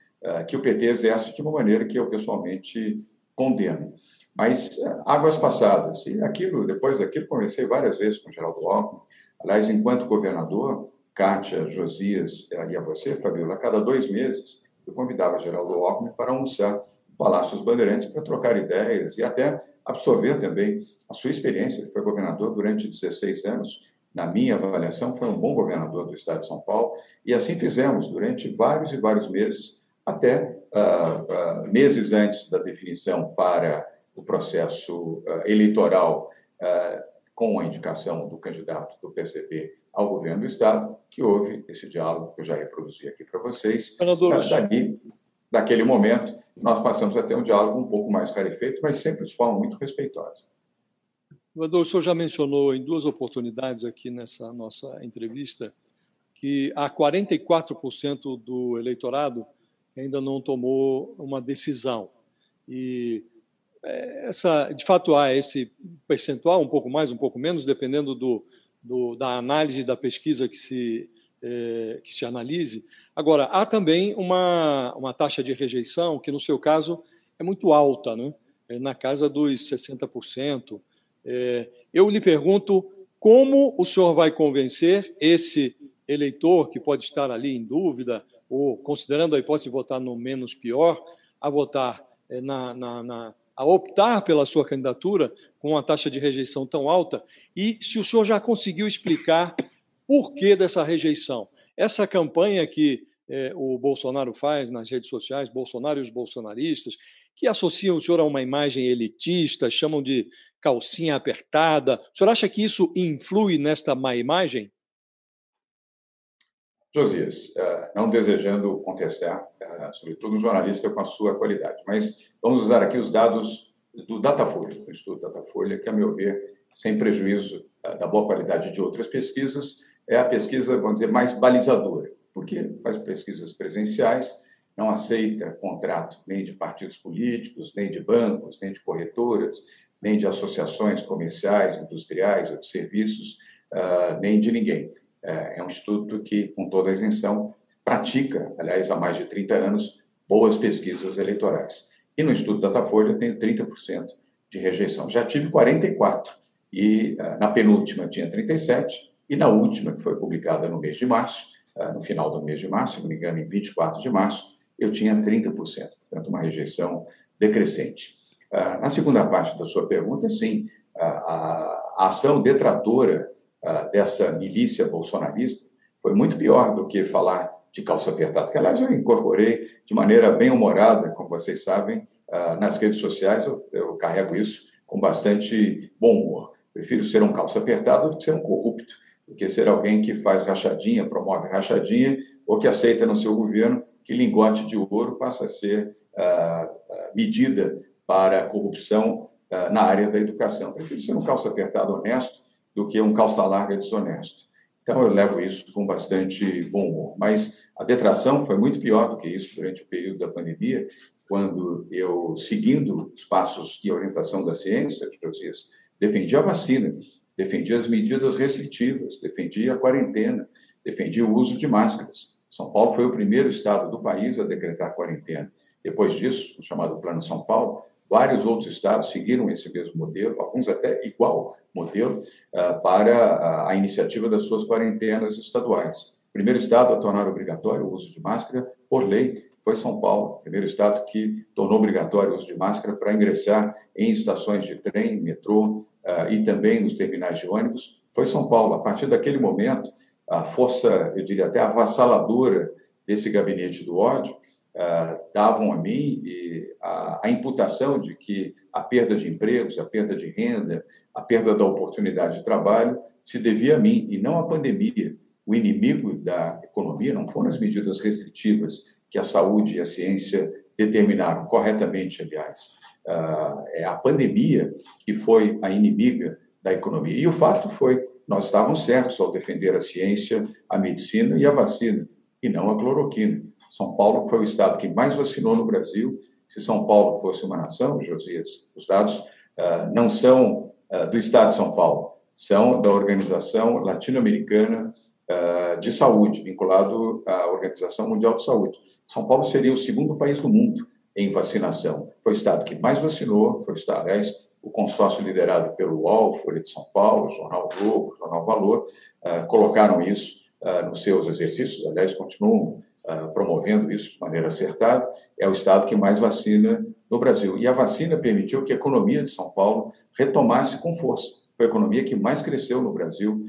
que o PT exerce de uma maneira que eu pessoalmente condeno. Mas águas passadas. E aquilo, depois daquilo, conversei várias vezes com o Geraldo Alckmin. Aliás, enquanto governador, Kátia, Josias e a você, Fabiola, a cada dois meses, eu convidava Geraldo Alckmin para almoçar no Palácio dos Bandeirantes para trocar ideias e até absorver também a sua experiência. Ele foi governador durante 16 anos. Na minha avaliação, foi um bom governador do estado de São Paulo. E assim fizemos durante vários e vários meses, até uh, uh, meses antes da definição para o processo uh, eleitoral com a indicação do candidato do PCB ao governo do Estado, que houve esse diálogo que eu já reproduzi aqui para vocês. Dali, daquele momento, nós passamos a ter um diálogo um pouco mais rarefeito, mas sempre de forma muito respeitosa. O senhor já mencionou em duas oportunidades aqui nessa nossa entrevista que há 44% do eleitorado que ainda não tomou uma decisão. E é, essa, de fato, há esse percentual, um pouco mais, um pouco menos, dependendo do, do da análise da pesquisa que se, é, que se analise. Agora, há também uma, uma taxa de rejeição, que no seu caso é muito alta, né? é na casa dos 60%. É, eu lhe pergunto como o senhor vai convencer esse eleitor que pode estar ali em dúvida, ou considerando a hipótese de votar no menos pior, a votar é, na, na, na a optar pela sua candidatura com uma taxa de rejeição tão alta e se o senhor já conseguiu explicar por que dessa rejeição. Essa campanha que é, o Bolsonaro faz nas redes sociais, Bolsonaro e os bolsonaristas, que associam o senhor a uma imagem elitista, chamam de calcinha apertada. O senhor acha que isso influi nesta má imagem? Josias, eh, não desejando contestar, eh, sobretudo um jornalista com a sua qualidade, mas vamos usar aqui os dados do Datafolha, do Instituto Datafolha, que, a meu ver, sem prejuízo eh, da boa qualidade de outras pesquisas, é a pesquisa, vamos dizer, mais balizadora, porque faz pesquisas presenciais, não aceita contrato nem de partidos políticos, nem de bancos, nem de corretoras, nem de associações comerciais, industriais ou de serviços, nem de ninguém é, é um instituto que, com toda a isenção, pratica, aliás, há mais de 30 anos, boas pesquisas eleitorais. E no Instituto Datafolha tem 30% de rejeição. Já tive 44 e uh, na penúltima tinha 37 e na última, que foi publicada no mês de março, uh, no final do mês de março, se não me engano, em 24 de março, eu tinha 30%, portanto, uma rejeição decrescente. Uh, na segunda parte da sua pergunta, sim, a, ação detratora uh, dessa milícia bolsonarista foi muito pior do que falar de calça apertada, que, aliás, eu incorporei de maneira bem humorada, como vocês sabem, uh, nas redes sociais, eu, eu, carrego isso com bastante bom humor. Prefiro ser um calça apertado do que ser um corrupto, do que ser alguém que faz rachadinha, promove rachadinha, ou que aceita no seu governo que lingote de ouro passa a ser uh, medida para corrupção na área da educação. Prefiro ser um calça apertado honesto do que um calça larga desonesto. Então, eu levo isso com bastante bom humor. Mas a detração foi muito pior do que isso durante o período da pandemia, quando eu, seguindo os passos e orientação da ciência, Josias, defendi a vacina, defendi as medidas restritivas, defendi a quarentena, defendi o uso de máscaras. São Paulo foi o primeiro estado do país a decretar quarentena. Depois disso, o chamado Plano São Paulo, vários outros estados seguiram esse mesmo modelo, alguns até igual modelo, uh, para a iniciativa das suas quarentenas estaduais. O primeiro estado a tornar obrigatório o uso de máscara, por lei, foi São Paulo, primeiro estado que tornou obrigatório o uso de máscara para ingressar em estações de trem, metrô uh, e também nos terminais de ônibus, foi São Paulo. A partir daquele momento, a força, eu diria até avassaladora desse gabinete do ódio, uh, davam a mim a, a, imputação de que a perda de empregos, a perda de renda, a perda da oportunidade de trabalho se devia a mim e não à pandemia. O inimigo da economia não foram as medidas restritivas que a saúde e a ciência determinaram, corretamente, aliás. Uh, é a pandemia que foi a inimiga da economia. E o fato foi, nós estávamos certos ao defender a ciência, a medicina e a vacina, e não a cloroquina. São Paulo foi o estado que mais vacinou no Brasil. Se São Paulo fosse uma nação, Josias, os dados uh, não são uh, do estado de São Paulo, são da Organização Latino-Americana uh, de Saúde, vinculado à Organização Mundial de Saúde. São Paulo seria o segundo país do mundo em vacinação. Foi o estado que mais vacinou, foi o estado, aliás, o consórcio liderado pelo UOL, Folha de São Paulo, Jornal Globo, Jornal Valor, uh, colocaram isso uh, nos seus exercícios, aliás, continuam uh, promovendo isso de maneira acertada, é o estado que mais vacina no Brasil. E a vacina permitiu que a economia de São Paulo retomasse com força. Foi a economia que mais cresceu no Brasil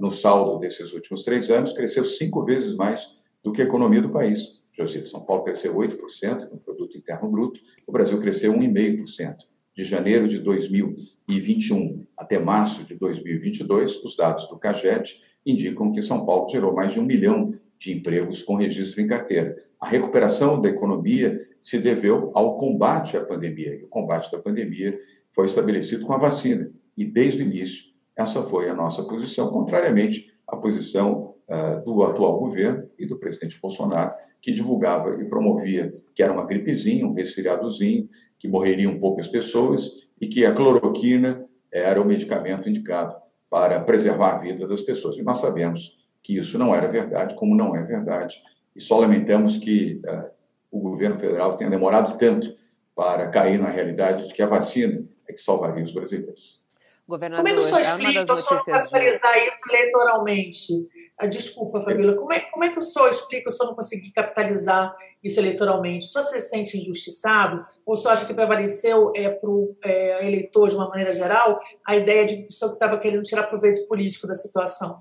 no saldo desses últimos três anos, cresceu cinco vezes mais do que a economia do país. José, São Paulo cresceu 8% no produto interno bruto, o Brasil cresceu 1,5% de janeiro de 2021 até março de 2022, os dados do CAGED indicam que São Paulo gerou mais de um milhão de empregos com registro em carteira. A recuperação da economia se deveu ao combate à pandemia, e o combate da pandemia foi estabelecido com a vacina. E desde o início, essa foi a nossa posição, contrariamente à posição uh, do atual governo e do presidente Bolsonaro, que divulgava e promovia que era uma gripezinha, um resfriadozinho, que morreriam poucas pessoas e que a cloroquina era o medicamento indicado para preservar a vida das pessoas. E nós sabemos que isso não era verdade, como não é verdade, e só lamentamos que uh, o governo federal tenha demorado tanto para cair na realidade de que a vacina é que salvaria os brasileiros. Governador, como é que o senhor explica, é o senhor capitalizar isso eleitoralmente? Ah, desculpa, Fabíola, como é, como é que o senhor explica o senhor não conseguir capitalizar isso eleitoralmente? O senhor se sente injustiçado? Ou o senhor acha que prevaleceu é, para o é, eleitor, de uma maneira geral, a ideia de que o senhor estava querendo tirar proveito político da situação?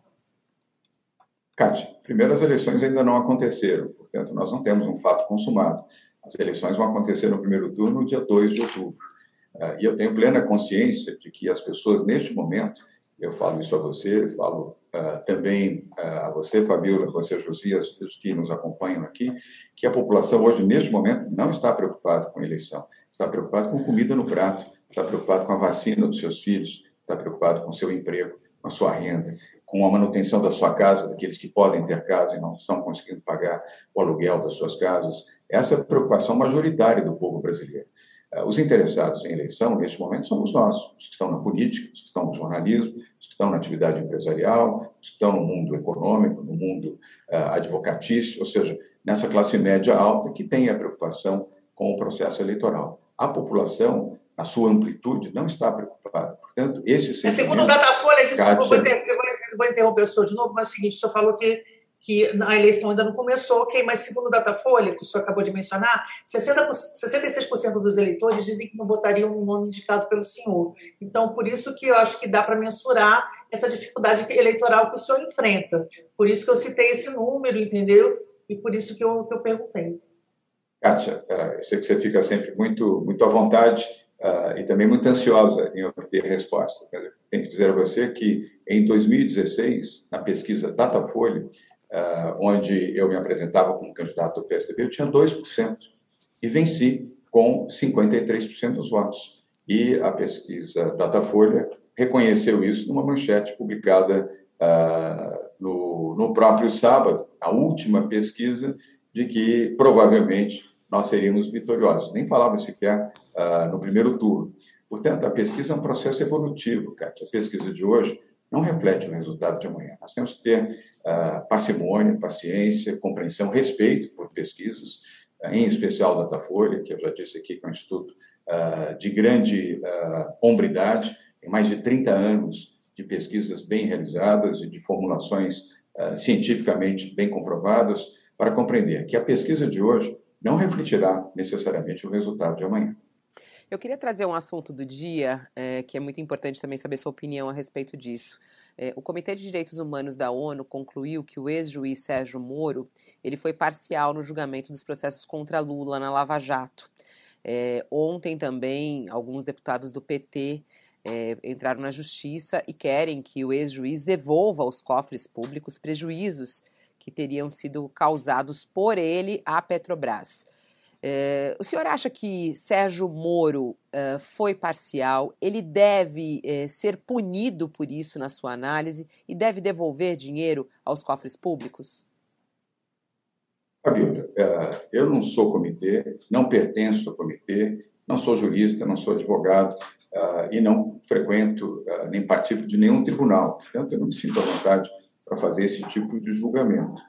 Cátia, primeiro as eleições ainda não aconteceram, portanto, nós não temos um fato consumado. As eleições vão acontecer no primeiro turno, no dia 2 de outubro. Uh, e eu tenho plena consciência de que as pessoas, neste momento, eu falo isso a você, falo uh, também uh, a você, Fabiola, a você, Josias, os que nos acompanham aqui, que a população hoje, neste momento, não está preocupada com a eleição, está preocupada com comida no prato, está preocupada com a vacina dos seus filhos, está preocupada com o seu emprego, com a sua renda, com a manutenção da sua casa, daqueles que podem ter casa e não estão conseguindo pagar o aluguel das suas casas. Essa é a preocupação majoritária do povo brasileiro. Eh, os interessados em eleição, neste momento, somos nós, os que estão na política, os que estão no jornalismo, os que estão na atividade empresarial, os que estão no mundo econômico, no mundo uh, advocatício, ou seja, nessa classe média alta que tem a preocupação com o processo eleitoral. A população, na sua amplitude, não está preocupada. Portanto, esse sentimento... É segundo o Datafolha, desculpa, Kátia... vou, interromper o senhor de novo, mas é o seguinte, o senhor falou que que a eleição ainda não começou, ok, mas segundo o Datafolha, que o senhor acabou de mencionar, 60, 66% dos eleitores dizem que não votariam no nome indicado pelo senhor. Então, por isso que eu acho que dá para mensurar essa dificuldade eleitoral que o senhor enfrenta. Por isso que eu citei esse número, entendeu? E por isso que eu, que eu perguntei. Kátia, eu sei que você fica sempre muito, muito à vontade uh, e também muito ansiosa em obter resposta. Tenho que dizer a você que em 2016, na pesquisa Datafolha, uh, onde eu me apresentava como candidato do PSDB, eu tinha 2% e venci com 53% dos votos. E a pesquisa Datafolha reconheceu isso numa manchete publicada uh, no, no próprio sábado, a última pesquisa, de que provavelmente nós seríamos vitoriosos. Nem falava sequer uh, no primeiro turno. Portanto, a pesquisa é um processo evolutivo, Kátia. A pesquisa de hoje não reflete o resultado de amanhã. Nós temos que ter uh, parcimônia, paciência, compreensão, respeito por pesquisas, uh, em especial da Datafolha, que eu já disse aqui que é um instituto uh, de grande hombridade, tem mais de 30 anos de pesquisas bem realizadas e de formulações cientificamente bem comprovadas, para compreender que a pesquisa de hoje não refletirá necessariamente o resultado de amanhã. Eu queria trazer um assunto do dia, é, que é muito importante também saber sua opinião a respeito disso. É, o Comitê de Direitos Humanos da ONU concluiu que o ex-juiz Sérgio Moro ele foi parcial no julgamento dos processos contra Lula na Lava Jato. É, ontem também alguns deputados do PT é, entraram na justiça e querem que o ex-juiz devolva aos cofres públicos prejuízos que teriam sido causados por ele à Petrobras. É, o senhor acha que Sérgio Moro uh, foi parcial? Ele deve uh, ser punido por isso na sua análise e deve devolver dinheiro aos cofres públicos? Fabíola, eu não sou comitê, não pertenço ao comitê, não sou jurista, não sou advogado e não frequento nem participo de nenhum tribunal. Portanto, eu não me sinto à vontade para fazer esse tipo de julgamento.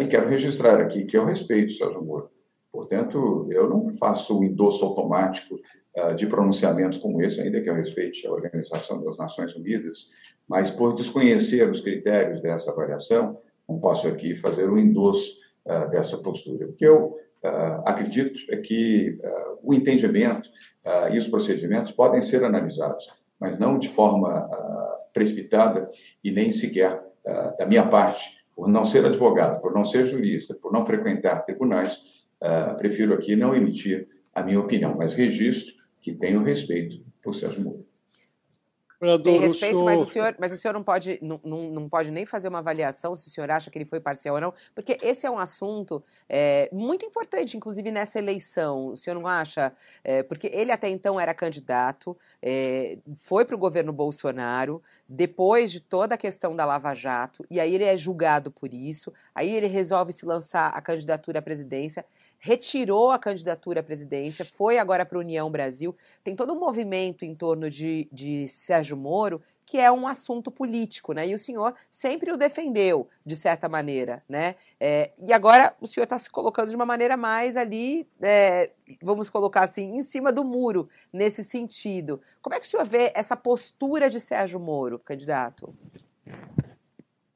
e quero registrar aqui que eu respeito Sérgio Moro Portanto, eu não faço o endosso automático uh, de pronunciamentos como esse, ainda que eu respeite a Organização das Nações Unidas, mas por desconhecer os critérios dessa avaliação, não posso aqui fazer o endosso uh, dessa postura. O que eu uh, acredito é que o entendimento e os procedimentos podem ser analisados, mas não de forma precipitada e nem sequer da minha parte, por não ser advogado, por não ser jurista, por não frequentar tribunais, Uh, prefiro aqui não emitir a minha opinião, mas registro que tenho respeito por Sérgio Moro. Tem respeito, o mas, o senhor, mas o senhor não pode, não, não, não, pode nem fazer uma avaliação se o senhor acha que ele foi parcial ou não, porque esse é um assunto é, muito importante, inclusive nessa eleição. O senhor não acha? É, porque ele até então era candidato, é, foi para o governo Bolsonaro, depois de toda a questão da Lava Jato, e aí ele é julgado por isso, aí ele resolve se lançar a candidatura à presidência retirou a candidatura à presidência, foi agora para a União Brasil. Tem todo um movimento em torno de, de Sérgio Moro que é um assunto político, né? E o senhor sempre o defendeu, de certa maneira, né? É, e agora o senhor está se colocando de uma maneira mais ali, é, vamos colocar assim, em cima do muro, nesse sentido. Como é que o senhor vê essa postura de Sérgio Moro, candidato?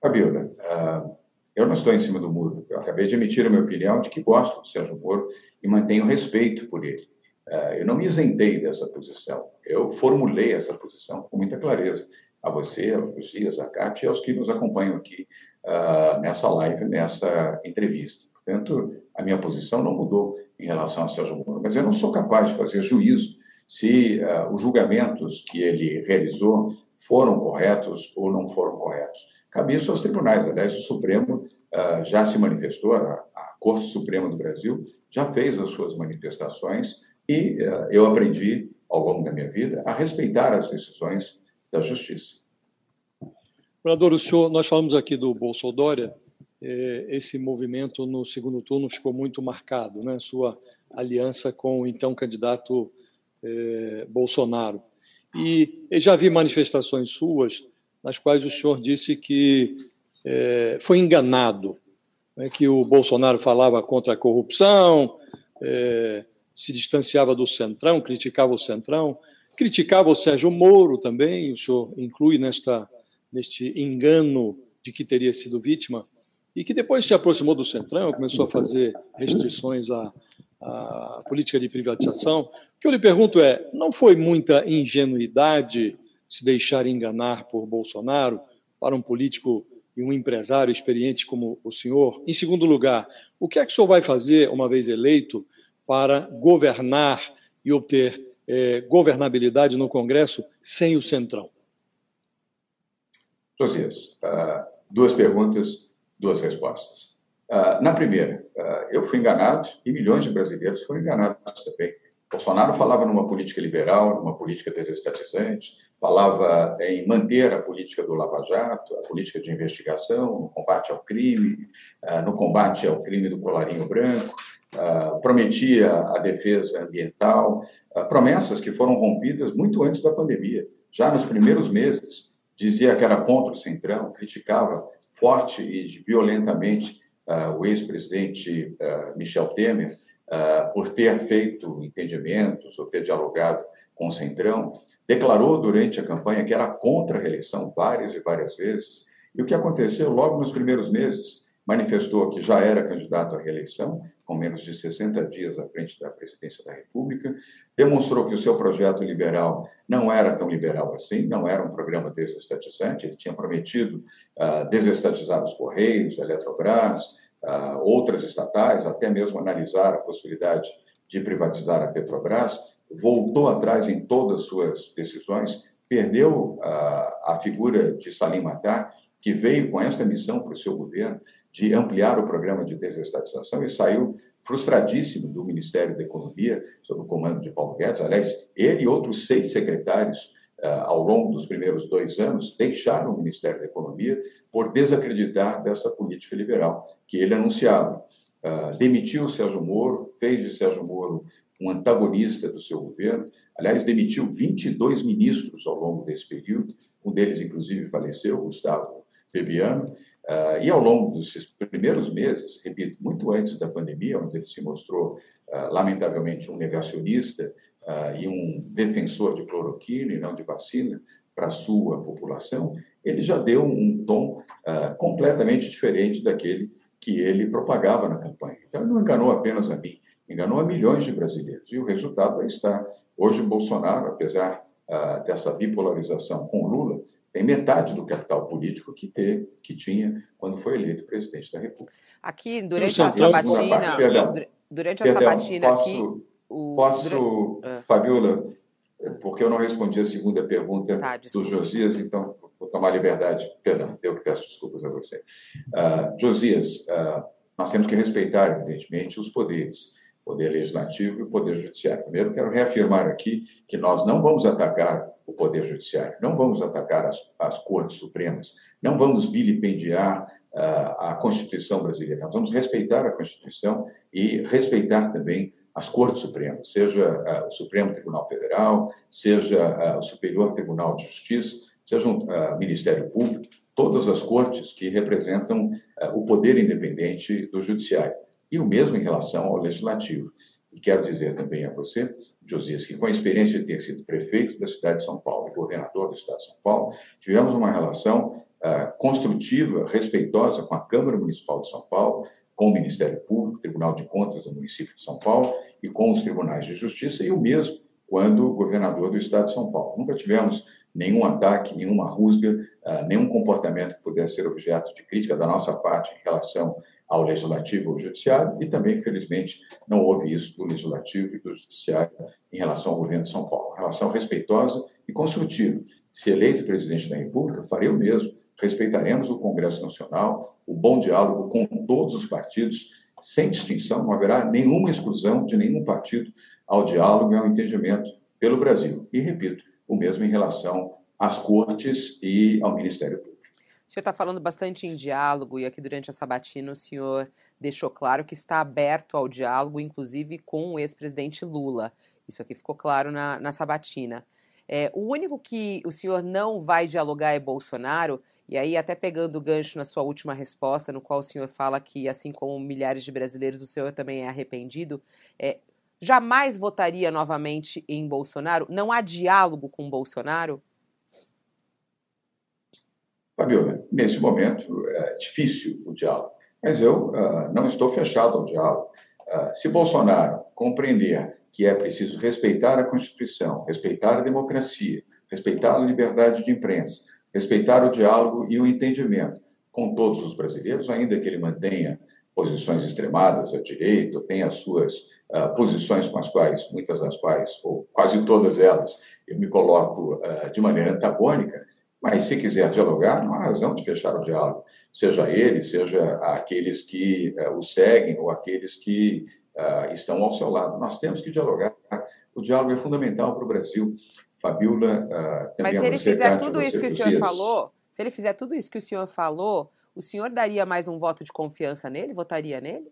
Fabiola, uh, eu não estou em cima do muro. Eu acabei de emitir a minha opinião de que gosto do Sérgio Moro e mantenho respeito por ele. Eh, eu não me isentei dessa posição. Eu formulei essa posição com muita clareza a você, aos Lucias, a Cátia e aos que nos acompanham aqui uh, nessa live, nessa entrevista. Portanto, a minha posição não mudou em relação a Sérgio Moro, mas eu não sou capaz de fazer juízo se uh, os julgamentos que ele realizou foram corretos ou não foram corretos. Cabe isso aos tribunais. Aliás, o Supremo uh, já se manifestou, a, a, Corte Suprema do Brasil já fez as suas manifestações e uh, eu aprendi, ao longo da minha vida, a respeitar as decisões da Justiça. Vereador, o senhor, nós falamos aqui do Bolsonaro, eh, esse movimento no segundo turno ficou muito marcado, né? Sua aliança com o então candidato eh, Bolsonaro. E já vi manifestações suas nas quais o senhor disse que é, foi enganado, né, que o Bolsonaro falava contra a corrupção, é, se distanciava do Centrão, criticava o Centrão, criticava o Sérgio Moro também, o senhor inclui nesta, neste engano de que teria sido vítima, e que depois se aproximou do Centrão, começou a fazer restrições à, a política de privatização. O que eu lhe pergunto é: não foi muita ingenuidade se deixar enganar por Bolsonaro para um político e um empresário experiente como o senhor? Em segundo lugar, o que é que o senhor vai fazer, uma vez eleito, para governar e obter é, governabilidade no Congresso sem o Centrão? Josias, uh, duas perguntas, duas respostas. Uh, na primeira, uh, eu fui enganado e milhões de brasileiros foram enganados também Bolsonaro falava numa política liberal, numa política desestatizante, falava em manter a política do Lava Jato, a política de investigação, no combate ao crime, ah, no combate ao crime do colarinho branco, ah, prometia a defesa ambiental, ah, promessas que foram rompidas muito antes da pandemia, já nos primeiros meses. Dizia que era contra o Centrão, criticava forte e violentamente o ex-presidente Michel Temer, uh, por ter feito entendimentos ou ter dialogado com o Centrão, declarou durante a campanha que era contra a reeleição várias e várias vezes. E o que aconteceu logo nos primeiros meses? Manifestou que já era candidato à reeleição, com menos de 60 dias à frente da presidência da República, demonstrou que o seu projeto liberal não era tão liberal assim, não era um programa desestatizante, ele tinha prometido uh, desestatizar os Correios, a Eletrobras, uh, outras estatais, até mesmo analisar a possibilidade de privatizar a Petrobras, voltou atrás em todas as suas decisões, perdeu uh, a figura de Salim Matar, que veio com essa missão para o seu governo de ampliar o programa de desestatização e saiu frustradíssimo do Ministério da Economia, sob o comando de Paulo Guedes. Aliás, ele e outros seis secretários uh, ao longo dos primeiros dois anos, deixaram o Ministério da Economia por desacreditar dessa política liberal que ele anunciava. Uh, demitiu Sérgio Moro, fez de Sérgio Moro um antagonista do seu governo. Aliás, demitiu 22 ministros ao longo desse período, um deles, inclusive, faleceu, Gustavo Bebiano. Uh, e ao longo desses primeiros meses, repito, muito antes da pandemia, onde ele se mostrou, uh, lamentavelmente, um negacionista uh, e um defensor de cloroquina e não de vacina para a sua população, ele já deu um tom completamente diferente daquele que ele propagava na campanha. Então, ele não enganou apenas a mim, enganou a milhões de brasileiros. E o resultado aí está. Hoje, Bolsonaro, apesar dessa bipolarização com Lula, tem metade do capital político que, ter, que tinha quando foi eleito presidente da República. Aqui, durante a sabatina, parte, perdão, durante a perdão, sabatina posso, aqui, o... Posso, ah. Fabiola, porque eu não respondi a segunda pergunta tá, do Josias, então vou tomar liberdade. Perdão, eu que peço desculpas a você. Uh, Josias, uh, nós temos que respeitar, evidentemente, os poderes, poder legislativo e o poder judiciário. Primeiro, quero reafirmar aqui que nós não vamos atacar o poder judiciário, não vamos atacar as, as cortes supremas, não vamos vilipendiar uh, a Constituição brasileira. Nós vamos respeitar a Constituição e respeitar também as Cortes Supremas, seja uh, o Supremo Tribunal Federal, seja uh, o Superior Tribunal de Justiça, seja o uh, Ministério Público, todas as cortes que representam o poder independente do Judiciário. E o mesmo em relação ao Legislativo. E quero dizer também a você, Josias, que com a experiência de ter sido prefeito da cidade de São Paulo e governador do estado de São Paulo, tivemos uma relação construtiva, respeitosa com a Câmara Municipal de São Paulo, com o Ministério Público, Tribunal de Contas do município de São Paulo e com os tribunais de justiça, e o mesmo quando governador do estado de São Paulo. Nunca tivemos nenhum ataque, nenhuma rusga, uh, nenhum comportamento que pudesse ser objeto de crítica da nossa parte em relação ao legislativo ou judiciário, e também, felizmente, não houve isso do legislativo e do judiciário em relação ao governo de São Paulo. Relação respeitosa e construtiva. Se eleito presidente da República, farei o mesmo respeitaremos o Congresso Nacional, o bom diálogo com todos os partidos, sem distinção, não haverá nenhuma exclusão de nenhum partido ao diálogo e ao entendimento pelo Brasil. E, repito, o mesmo em relação às cortes e ao Ministério Público. O senhor está falando bastante em diálogo e aqui durante a sabatina o senhor deixou claro que está aberto ao diálogo, inclusive com o ex-presidente Lula. Isso aqui ficou claro na, na sabatina. É, o único que o senhor não vai dialogar é Bolsonaro, e aí, até pegando o gancho na sua última resposta, no qual o senhor fala que, assim como milhares de brasileiros, o senhor também é arrependido, é, jamais votaria novamente em Bolsonaro? Não há diálogo com Bolsonaro? Fabiola, nesse momento é difícil o diálogo, mas eu uh, não estou fechado ao diálogo. Uh, se Bolsonaro compreender que é preciso respeitar a Constituição, respeitar a democracia, respeitar a liberdade de imprensa, respeitar o diálogo e o entendimento com todos os brasileiros, ainda que ele mantenha posições extremadas à direita, tenha as suas uh, posições com as quais, muitas das quais, ou quase todas elas, eu me coloco uh, de maneira antagônica, mas se quiser dialogar, não há razão de fechar o diálogo, seja ele, seja aqueles que uh, o seguem ou aqueles que uh, estão ao seu lado. Nós temos que dialogar. O diálogo é fundamental para o Brasil. Fabiola, uh, Mas se ele fizer tudo isso que o senhor falou, se ele fizer tudo isso que o senhor falou, o senhor daria mais um voto de confiança nele? Votaria nele?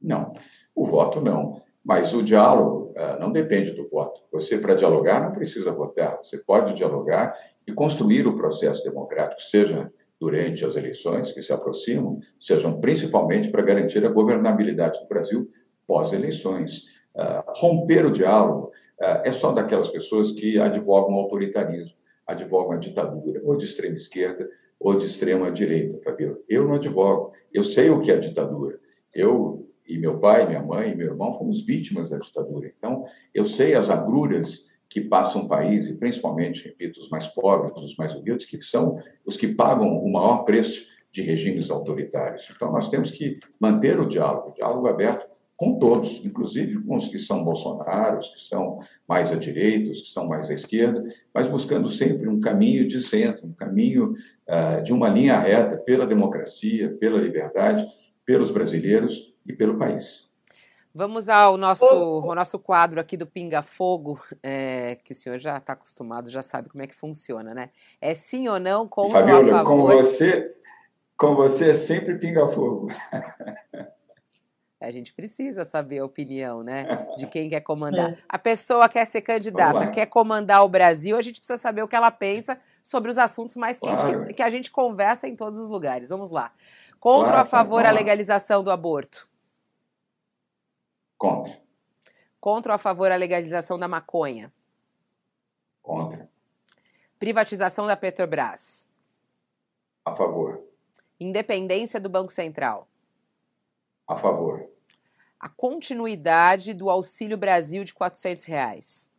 Não, o voto não. Mas o diálogo uh, não depende do voto. Você, para dialogar, não precisa votar. Você pode dialogar e construir o processo democrático, seja durante as eleições que se aproximam, sejam principalmente para garantir a governabilidade do Brasil pós-eleições. Uh, romper o diálogo uh, é só daquelas pessoas que advogam autoritarismo, advogam a ditadura, ou de extrema esquerda ou de extrema direita, Fabio. Eu não advogo. Eu sei o que é ditadura. Eu e meu pai, minha mãe e meu irmão fomos vítimas da ditadura. Então, eu sei as agruras que passam o país, e principalmente, repito, os mais pobres, os mais humildes, que são os que pagam o maior preço de regimes autoritários. Então, nós temos que manter o diálogo, o diálogo aberto com todos, inclusive com os que são bolsonaros, que são mais à direita, os que são mais à esquerda, mas buscando sempre um caminho de centro, um caminho uh, de uma linha reta pela democracia, pela liberdade, pelos brasileiros e pelo país. Vamos ao nosso, ao nosso quadro aqui do Pinga Fogo, é, que o senhor já está acostumado, já sabe como é que funciona, né? É sim ou não, contra Fabiola, ou a favor? com você, com você é sempre Pinga Fogo. A gente precisa saber a opinião, né? De quem quer comandar. É. A pessoa quer ser candidata, quer comandar o Brasil, a gente precisa saber o que ela pensa sobre os assuntos mais quentes claro. que, que, a gente conversa em todos os lugares. Vamos lá. Contra claro, ou a favor a legalização do aborto? Contra. Contra ou a favor a legalização da maconha? Contra. Privatização da Petrobras? A favor. Independência do Banco Central? A favor. A continuidade do Auxílio Brasil de 400 reais?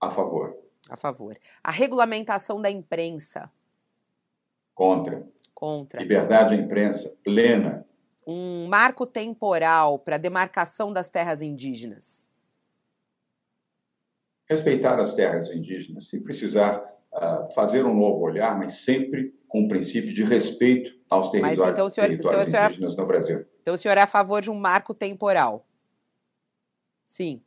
A favor. A favor. A regulamentação da imprensa? Contra. Contra. Liberdade da imprensa plena um marco temporal para a demarcação das terras indígenas? Respeitar as terras indígenas, se precisar uh, fazer um novo olhar, mas sempre com o princípio de respeito aos territórios, mas, então, senhor, territórios então, indígenas no Brasil. Então o senhor é a favor de um marco temporal? Sim.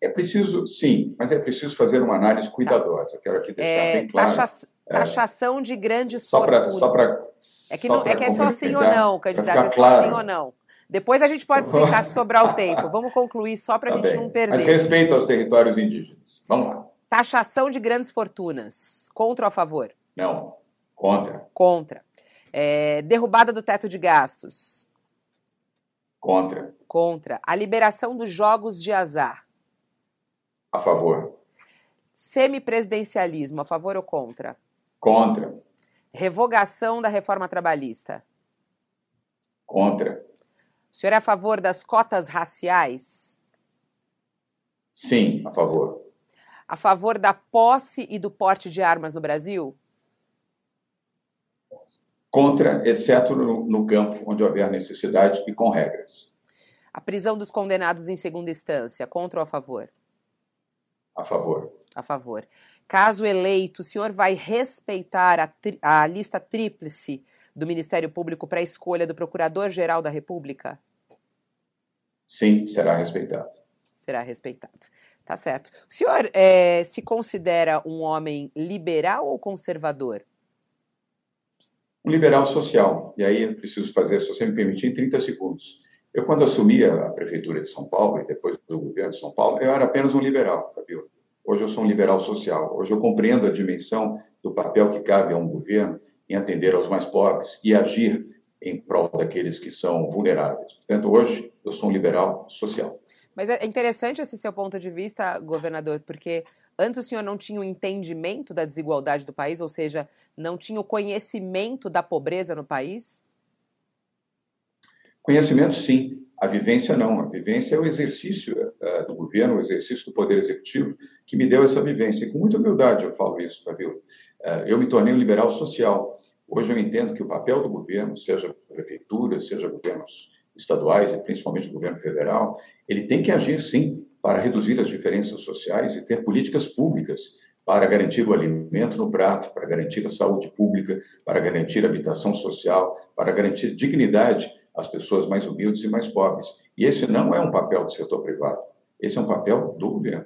É preciso, sim, mas é preciso fazer uma análise cuidadosa. Tá. Quero aqui deixar é, bem claro. Taxa, é. taxação de grandes só fortunas. Só para é que, não, é, que é só sim ou não, candidato, é só claro. sim ou não. Depois a gente pode explicar se sobrar o tempo. Vamos concluir só para a tá gente bem. não perder. Mas respeito aos territórios indígenas. Vamos lá. Taxação de grandes fortunas. Contra ou a favor? Não. Contra. Contra. É, derrubada do teto de gastos. Contra. Contra. A liberação dos jogos de azar. A favor. Semipresidencialismo, a favor ou contra? Contra. Revogação da reforma trabalhista. Contra. O senhor é a favor das cotas raciais? Sim, a favor. A favor da posse e do porte de armas no Brasil? Contra, exceto no, no campo onde houver necessidade e com regras. A prisão dos condenados em segunda instância, contra ou a favor? A favor. A favor. Caso eleito, o senhor vai respeitar a, a lista tríplice do Ministério Público para a escolha do Procurador-Geral da República? Sim, será respeitado. Será respeitado. Tá certo. O senhor é, se considera um homem liberal ou conservador? Um liberal social. E aí eu preciso fazer, se você me permitir, em 30 segundos. Eu, quando assumi a Prefeitura de São Paulo e depois do governo de São Paulo, eu era apenas um liberal, Fabio. Hoje eu sou um liberal social. Hoje eu compreendo a dimensão do papel que cabe a um governo em atender aos mais pobres e agir em prol daqueles que são vulneráveis. Portanto, hoje eu sou um liberal social. Mas é interessante esse seu ponto de vista, governador, porque antes o senhor não tinha o entendimento da desigualdade do país, ou seja, não tinha o conhecimento da pobreza no país? Conhecimento, sim. A vivência não, a vivência é o exercício uh, do governo, o exercício do poder executivo que me deu essa vivência. E com muita humildade eu falo isso, Fabio. Uh, eu me tornei um liberal social. Hoje eu entendo que o papel do governo, seja prefeitura, seja governos estaduais e principalmente o governo federal, ele tem que agir sim para reduzir as diferenças sociais e ter políticas públicas para garantir o alimento no prato, para garantir a saúde pública, para garantir a habitação social, para garantir dignidade as pessoas mais humildes e mais pobres. E esse não é um papel do setor privado, esse é um papel do governo.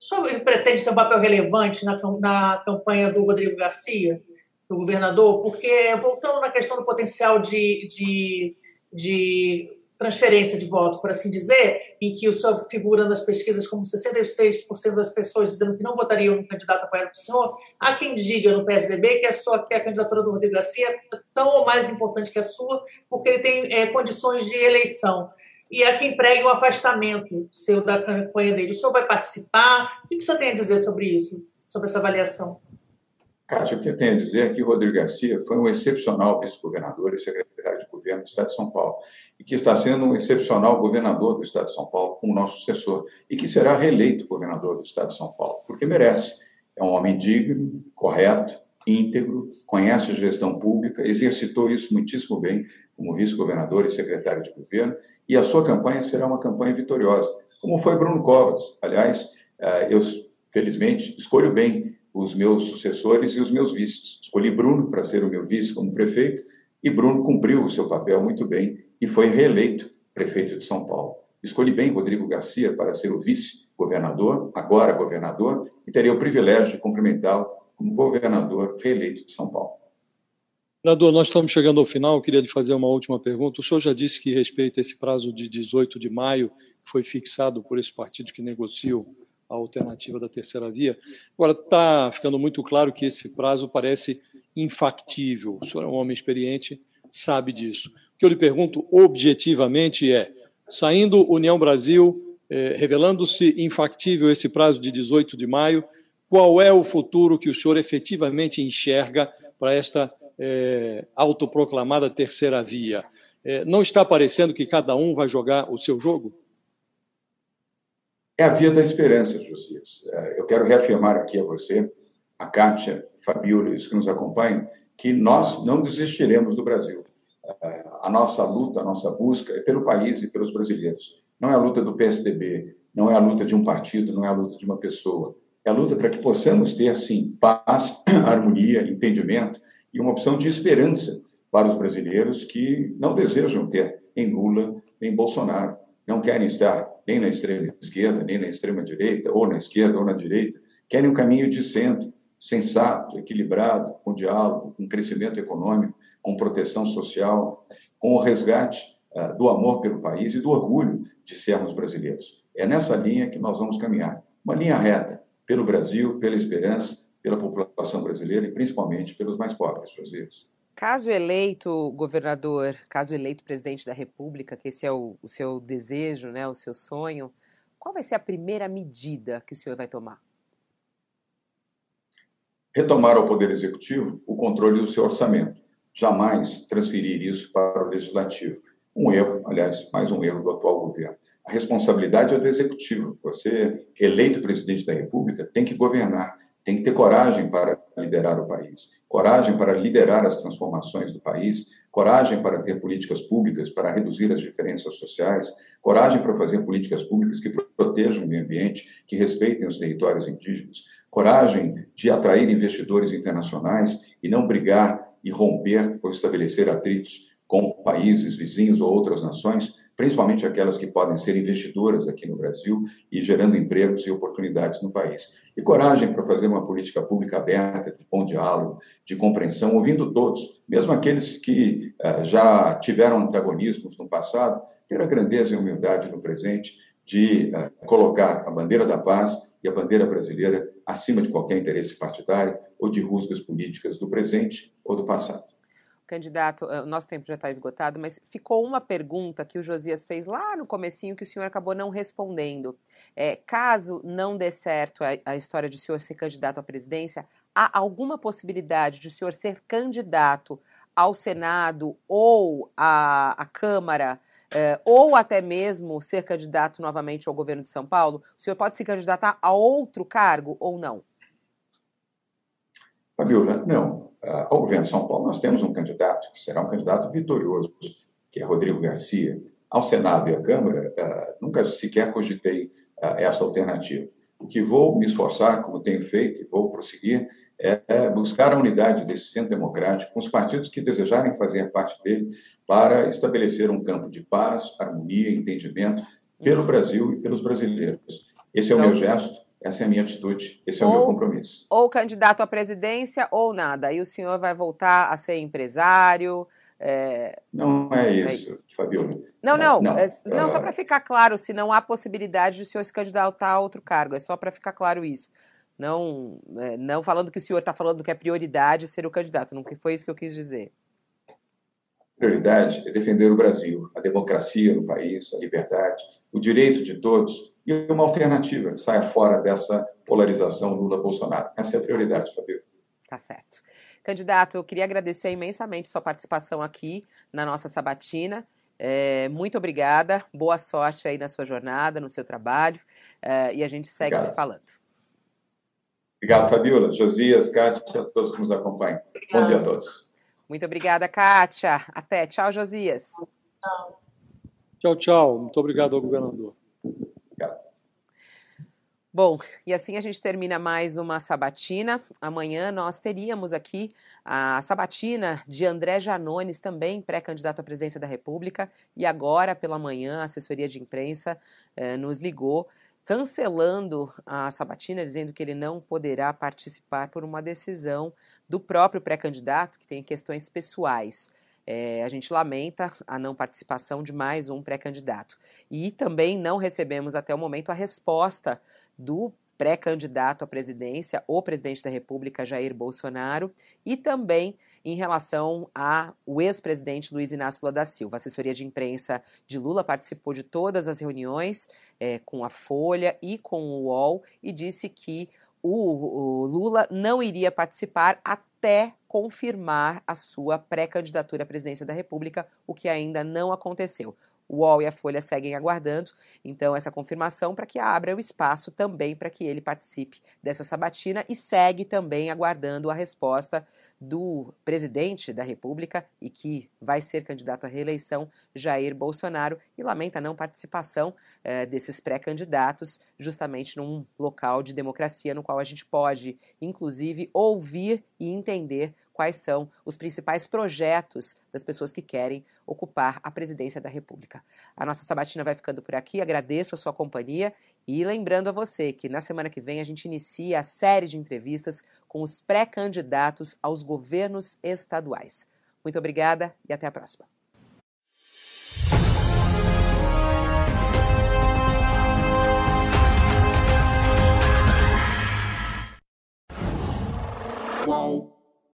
O senhor pretende ter um papel relevante na, na campanha do Rodrigo Garcia, do governador? Porque, voltando na questão do potencial de, de, de transferência de voto, por assim dizer, em que o senhor figura nas pesquisas como 66% das pessoas dizendo que não votariam no candidato apoiado pelo senhor, há quem diga no PSDB que a, sua, que a candidatura do Rodrigo Garcia é tão ou mais importante que a sua, porque ele tem é, condições de eleição. E há quem pregue o afastamento seu da campanha dele. O senhor vai participar? O que o senhor tem a dizer sobre isso, sobre essa avaliação? Kátia, o que eu tenho a dizer é que Rodrigo Garcia foi um excepcional vice-governador e secretário de governo do Estado de São Paulo, e que está sendo um excepcional governador do Estado de São Paulo, como nosso sucessor, e que será reeleito governador do Estado de São Paulo, porque merece. É um homem digno, correto, íntegro, conhece a gestão pública, exercitou isso muitíssimo bem como vice-governador e secretário de governo, e a sua campanha será uma campanha vitoriosa, como foi Bruno Covas. Aliás, eh, eu, felizmente, escolho bem os meus sucessores e os meus vices. Escolhi Bruno para ser o meu vice como prefeito e Bruno cumpriu o seu papel muito bem e foi reeleito prefeito de São Paulo. Escolhi bem Rodrigo Garcia para ser o vice-governador, agora governador, e teria o privilégio de cumprimentá-lo como governador reeleito de São Paulo. Senador, nós estamos chegando ao final. Eu queria lhe fazer uma última pergunta. O senhor já disse que respeita esse prazo de 18 de maio, que foi fixado por esse partido que negociou a alternativa da terceira via. Agora, está ficando muito claro que esse prazo parece infactível. O senhor é um homem experiente, sabe disso. O que eu lhe pergunto objetivamente é: saindo União Brasil, eh, revelando-se infactível esse prazo de 18 de maio, qual é o futuro que o senhor efetivamente enxerga para esta eh, autoproclamada terceira via? Eh, não está parecendo que cada um vai jogar o seu jogo? É a via da esperança, Josias. É, eu quero reafirmar aqui a você, a Kátia, Fabíola os que nos acompanham, que nós não desistiremos do Brasil. É, a nossa luta, a nossa busca é pelo país e pelos brasileiros. Não é a luta do PSDB, não é a luta de um partido, não é a luta de uma pessoa. É a luta para que possamos ter, sim, paz, harmonia, entendimento e uma opção de esperança para os brasileiros que não desejam ter em Lula, em Bolsonaro não querem estar nem na extrema esquerda, nem na extrema direita, ou na esquerda ou na direita, querem um caminho de centro, sensato, equilibrado, com diálogo, com crescimento econômico, com proteção social, com o resgate uh, do amor pelo país e do orgulho de sermos brasileiros. É nessa linha que nós vamos caminhar, uma linha reta pelo Brasil, pela esperança, pela população brasileira e principalmente pelos mais pobres, Josias. Caso eleito governador, caso eleito presidente da República, que esse é o, o seu desejo, né, o seu sonho, qual vai ser a primeira medida que o senhor vai tomar? Retomar ao Poder Executivo o controle do seu orçamento. Jamais transferir isso para o Legislativo. Um erro, aliás, mais um erro do atual governo. A responsabilidade é do Executivo. Você, eleito presidente da República, tem que governar tem que ter coragem para liderar o país, coragem para liderar as transformações do país, coragem para ter políticas públicas para reduzir as diferenças sociais, coragem para fazer políticas públicas que protejam o meio ambiente, que respeitem os territórios indígenas, coragem de atrair investidores internacionais e não brigar e romper ou estabelecer atritos com países vizinhos ou outras nações principalmente aquelas que podem ser investidoras aqui no Brasil e gerando empregos e oportunidades no país. E coragem para fazer uma política pública aberta, de bom diálogo, de compreensão, ouvindo todos, mesmo aqueles que uh, já tiveram antagonismos no passado, ter a grandeza e humildade no presente de uh, colocar a bandeira da paz e a bandeira brasileira acima de qualquer interesse partidário ou de rusgas políticas do presente ou do passado candidato, eh, o nosso tempo já está esgotado, mas ficou uma pergunta que o Josias fez lá no comecinho que o senhor acabou não respondendo. É, caso não dê certo a, a história de o senhor ser candidato à presidência, há alguma possibilidade de o senhor ser candidato ao Senado ou à, à Câmara, é, ou até mesmo ser candidato novamente ao governo de São Paulo? O senhor pode se candidatar a outro cargo ou não? Fabiola, não. Ah, ao governo de São Paulo, nós temos um candidato que será um candidato vitorioso, que é Rodrigo Garcia. Ao Senado e à Câmara, ah, nunca sequer cogitei ah, essa alternativa. O que vou me esforçar, como tenho feito e vou prosseguir, é buscar a unidade desse centro democrático com os partidos que desejarem fazer parte dele para estabelecer um campo de paz, harmonia e entendimento pelo Brasil e pelos brasileiros. Esse é então, o meu gesto, essa é a minha atitude, esse é ou, o meu compromisso. Ou candidato à presidência ou nada. E o senhor vai voltar a ser empresário. É... Não é isso, é isso. Fabiola. Não, não, não, é, não só para ficar claro, se não há possibilidade de o senhor se candidatar a outro cargo, é só para ficar claro isso. Não, é, não falando que o senhor está falando que é prioridade ser o candidato, não foi isso que eu quis dizer. Prioridade é defender o Brasil, a democracia no país, a liberdade, o direito de todos e uma alternativa que saia fora dessa polarização Lula-Bolsonaro. Essa é a prioridade, Fabio. Tá certo. Candidato, eu queria agradecer imensamente sua participação aqui na nossa sabatina. É, muito obrigada, boa sorte aí na sua jornada, no seu trabalho, é, e a gente segue Obrigado. se falando. Obrigado, Fabiola, Josias, Kátia, todos que nos acompanham. Bom dia a todos. Muito obrigada, Kátia. Até. Tchau, Josias. Tchau. Tchau, tchau. Muito obrigado ao governador. Bom, e assim a gente termina mais uma sabatina. Amanhã nós teríamos aqui a sabatina de André Janones, também pré-candidato à presidência da República, e agora pela manhã a assessoria de imprensa eh, nos ligou cancelando a sabatina, dizendo que ele não poderá participar por uma decisão do próprio pré-candidato, que tem questões pessoais. É, a gente lamenta a não participação de mais um pré-candidato. E também não recebemos até o momento a resposta do pré-candidato à presidência, o presidente da República, Jair Bolsonaro, e também em relação ao ex-presidente Luiz Inácio Lula da Silva. A assessoria de imprensa de Lula participou de todas as reuniões é, com a Folha e com o UOL e disse que o, o Lula não iria participar até confirmar a sua pré-candidatura à presidência da República, o que ainda não aconteceu. O UOL e a Folha seguem aguardando, então, essa confirmação para que abra o espaço também para que ele participe dessa sabatina e segue também aguardando a resposta do presidente da República e que vai ser candidato à reeleição, Jair Bolsonaro, e lamenta a não participação eh, desses pré-candidatos, justamente num local de democracia no qual a gente pode, inclusive, ouvir e entender quais são os principais projetos das pessoas que querem ocupar a presidência da República. A nossa sabatina vai ficando por aqui, agradeço a sua companhia e lembrando a você que na semana que vem a gente inicia a série de entrevistas com os pré-candidatos aos governos estaduais. Muito obrigada e até a próxima.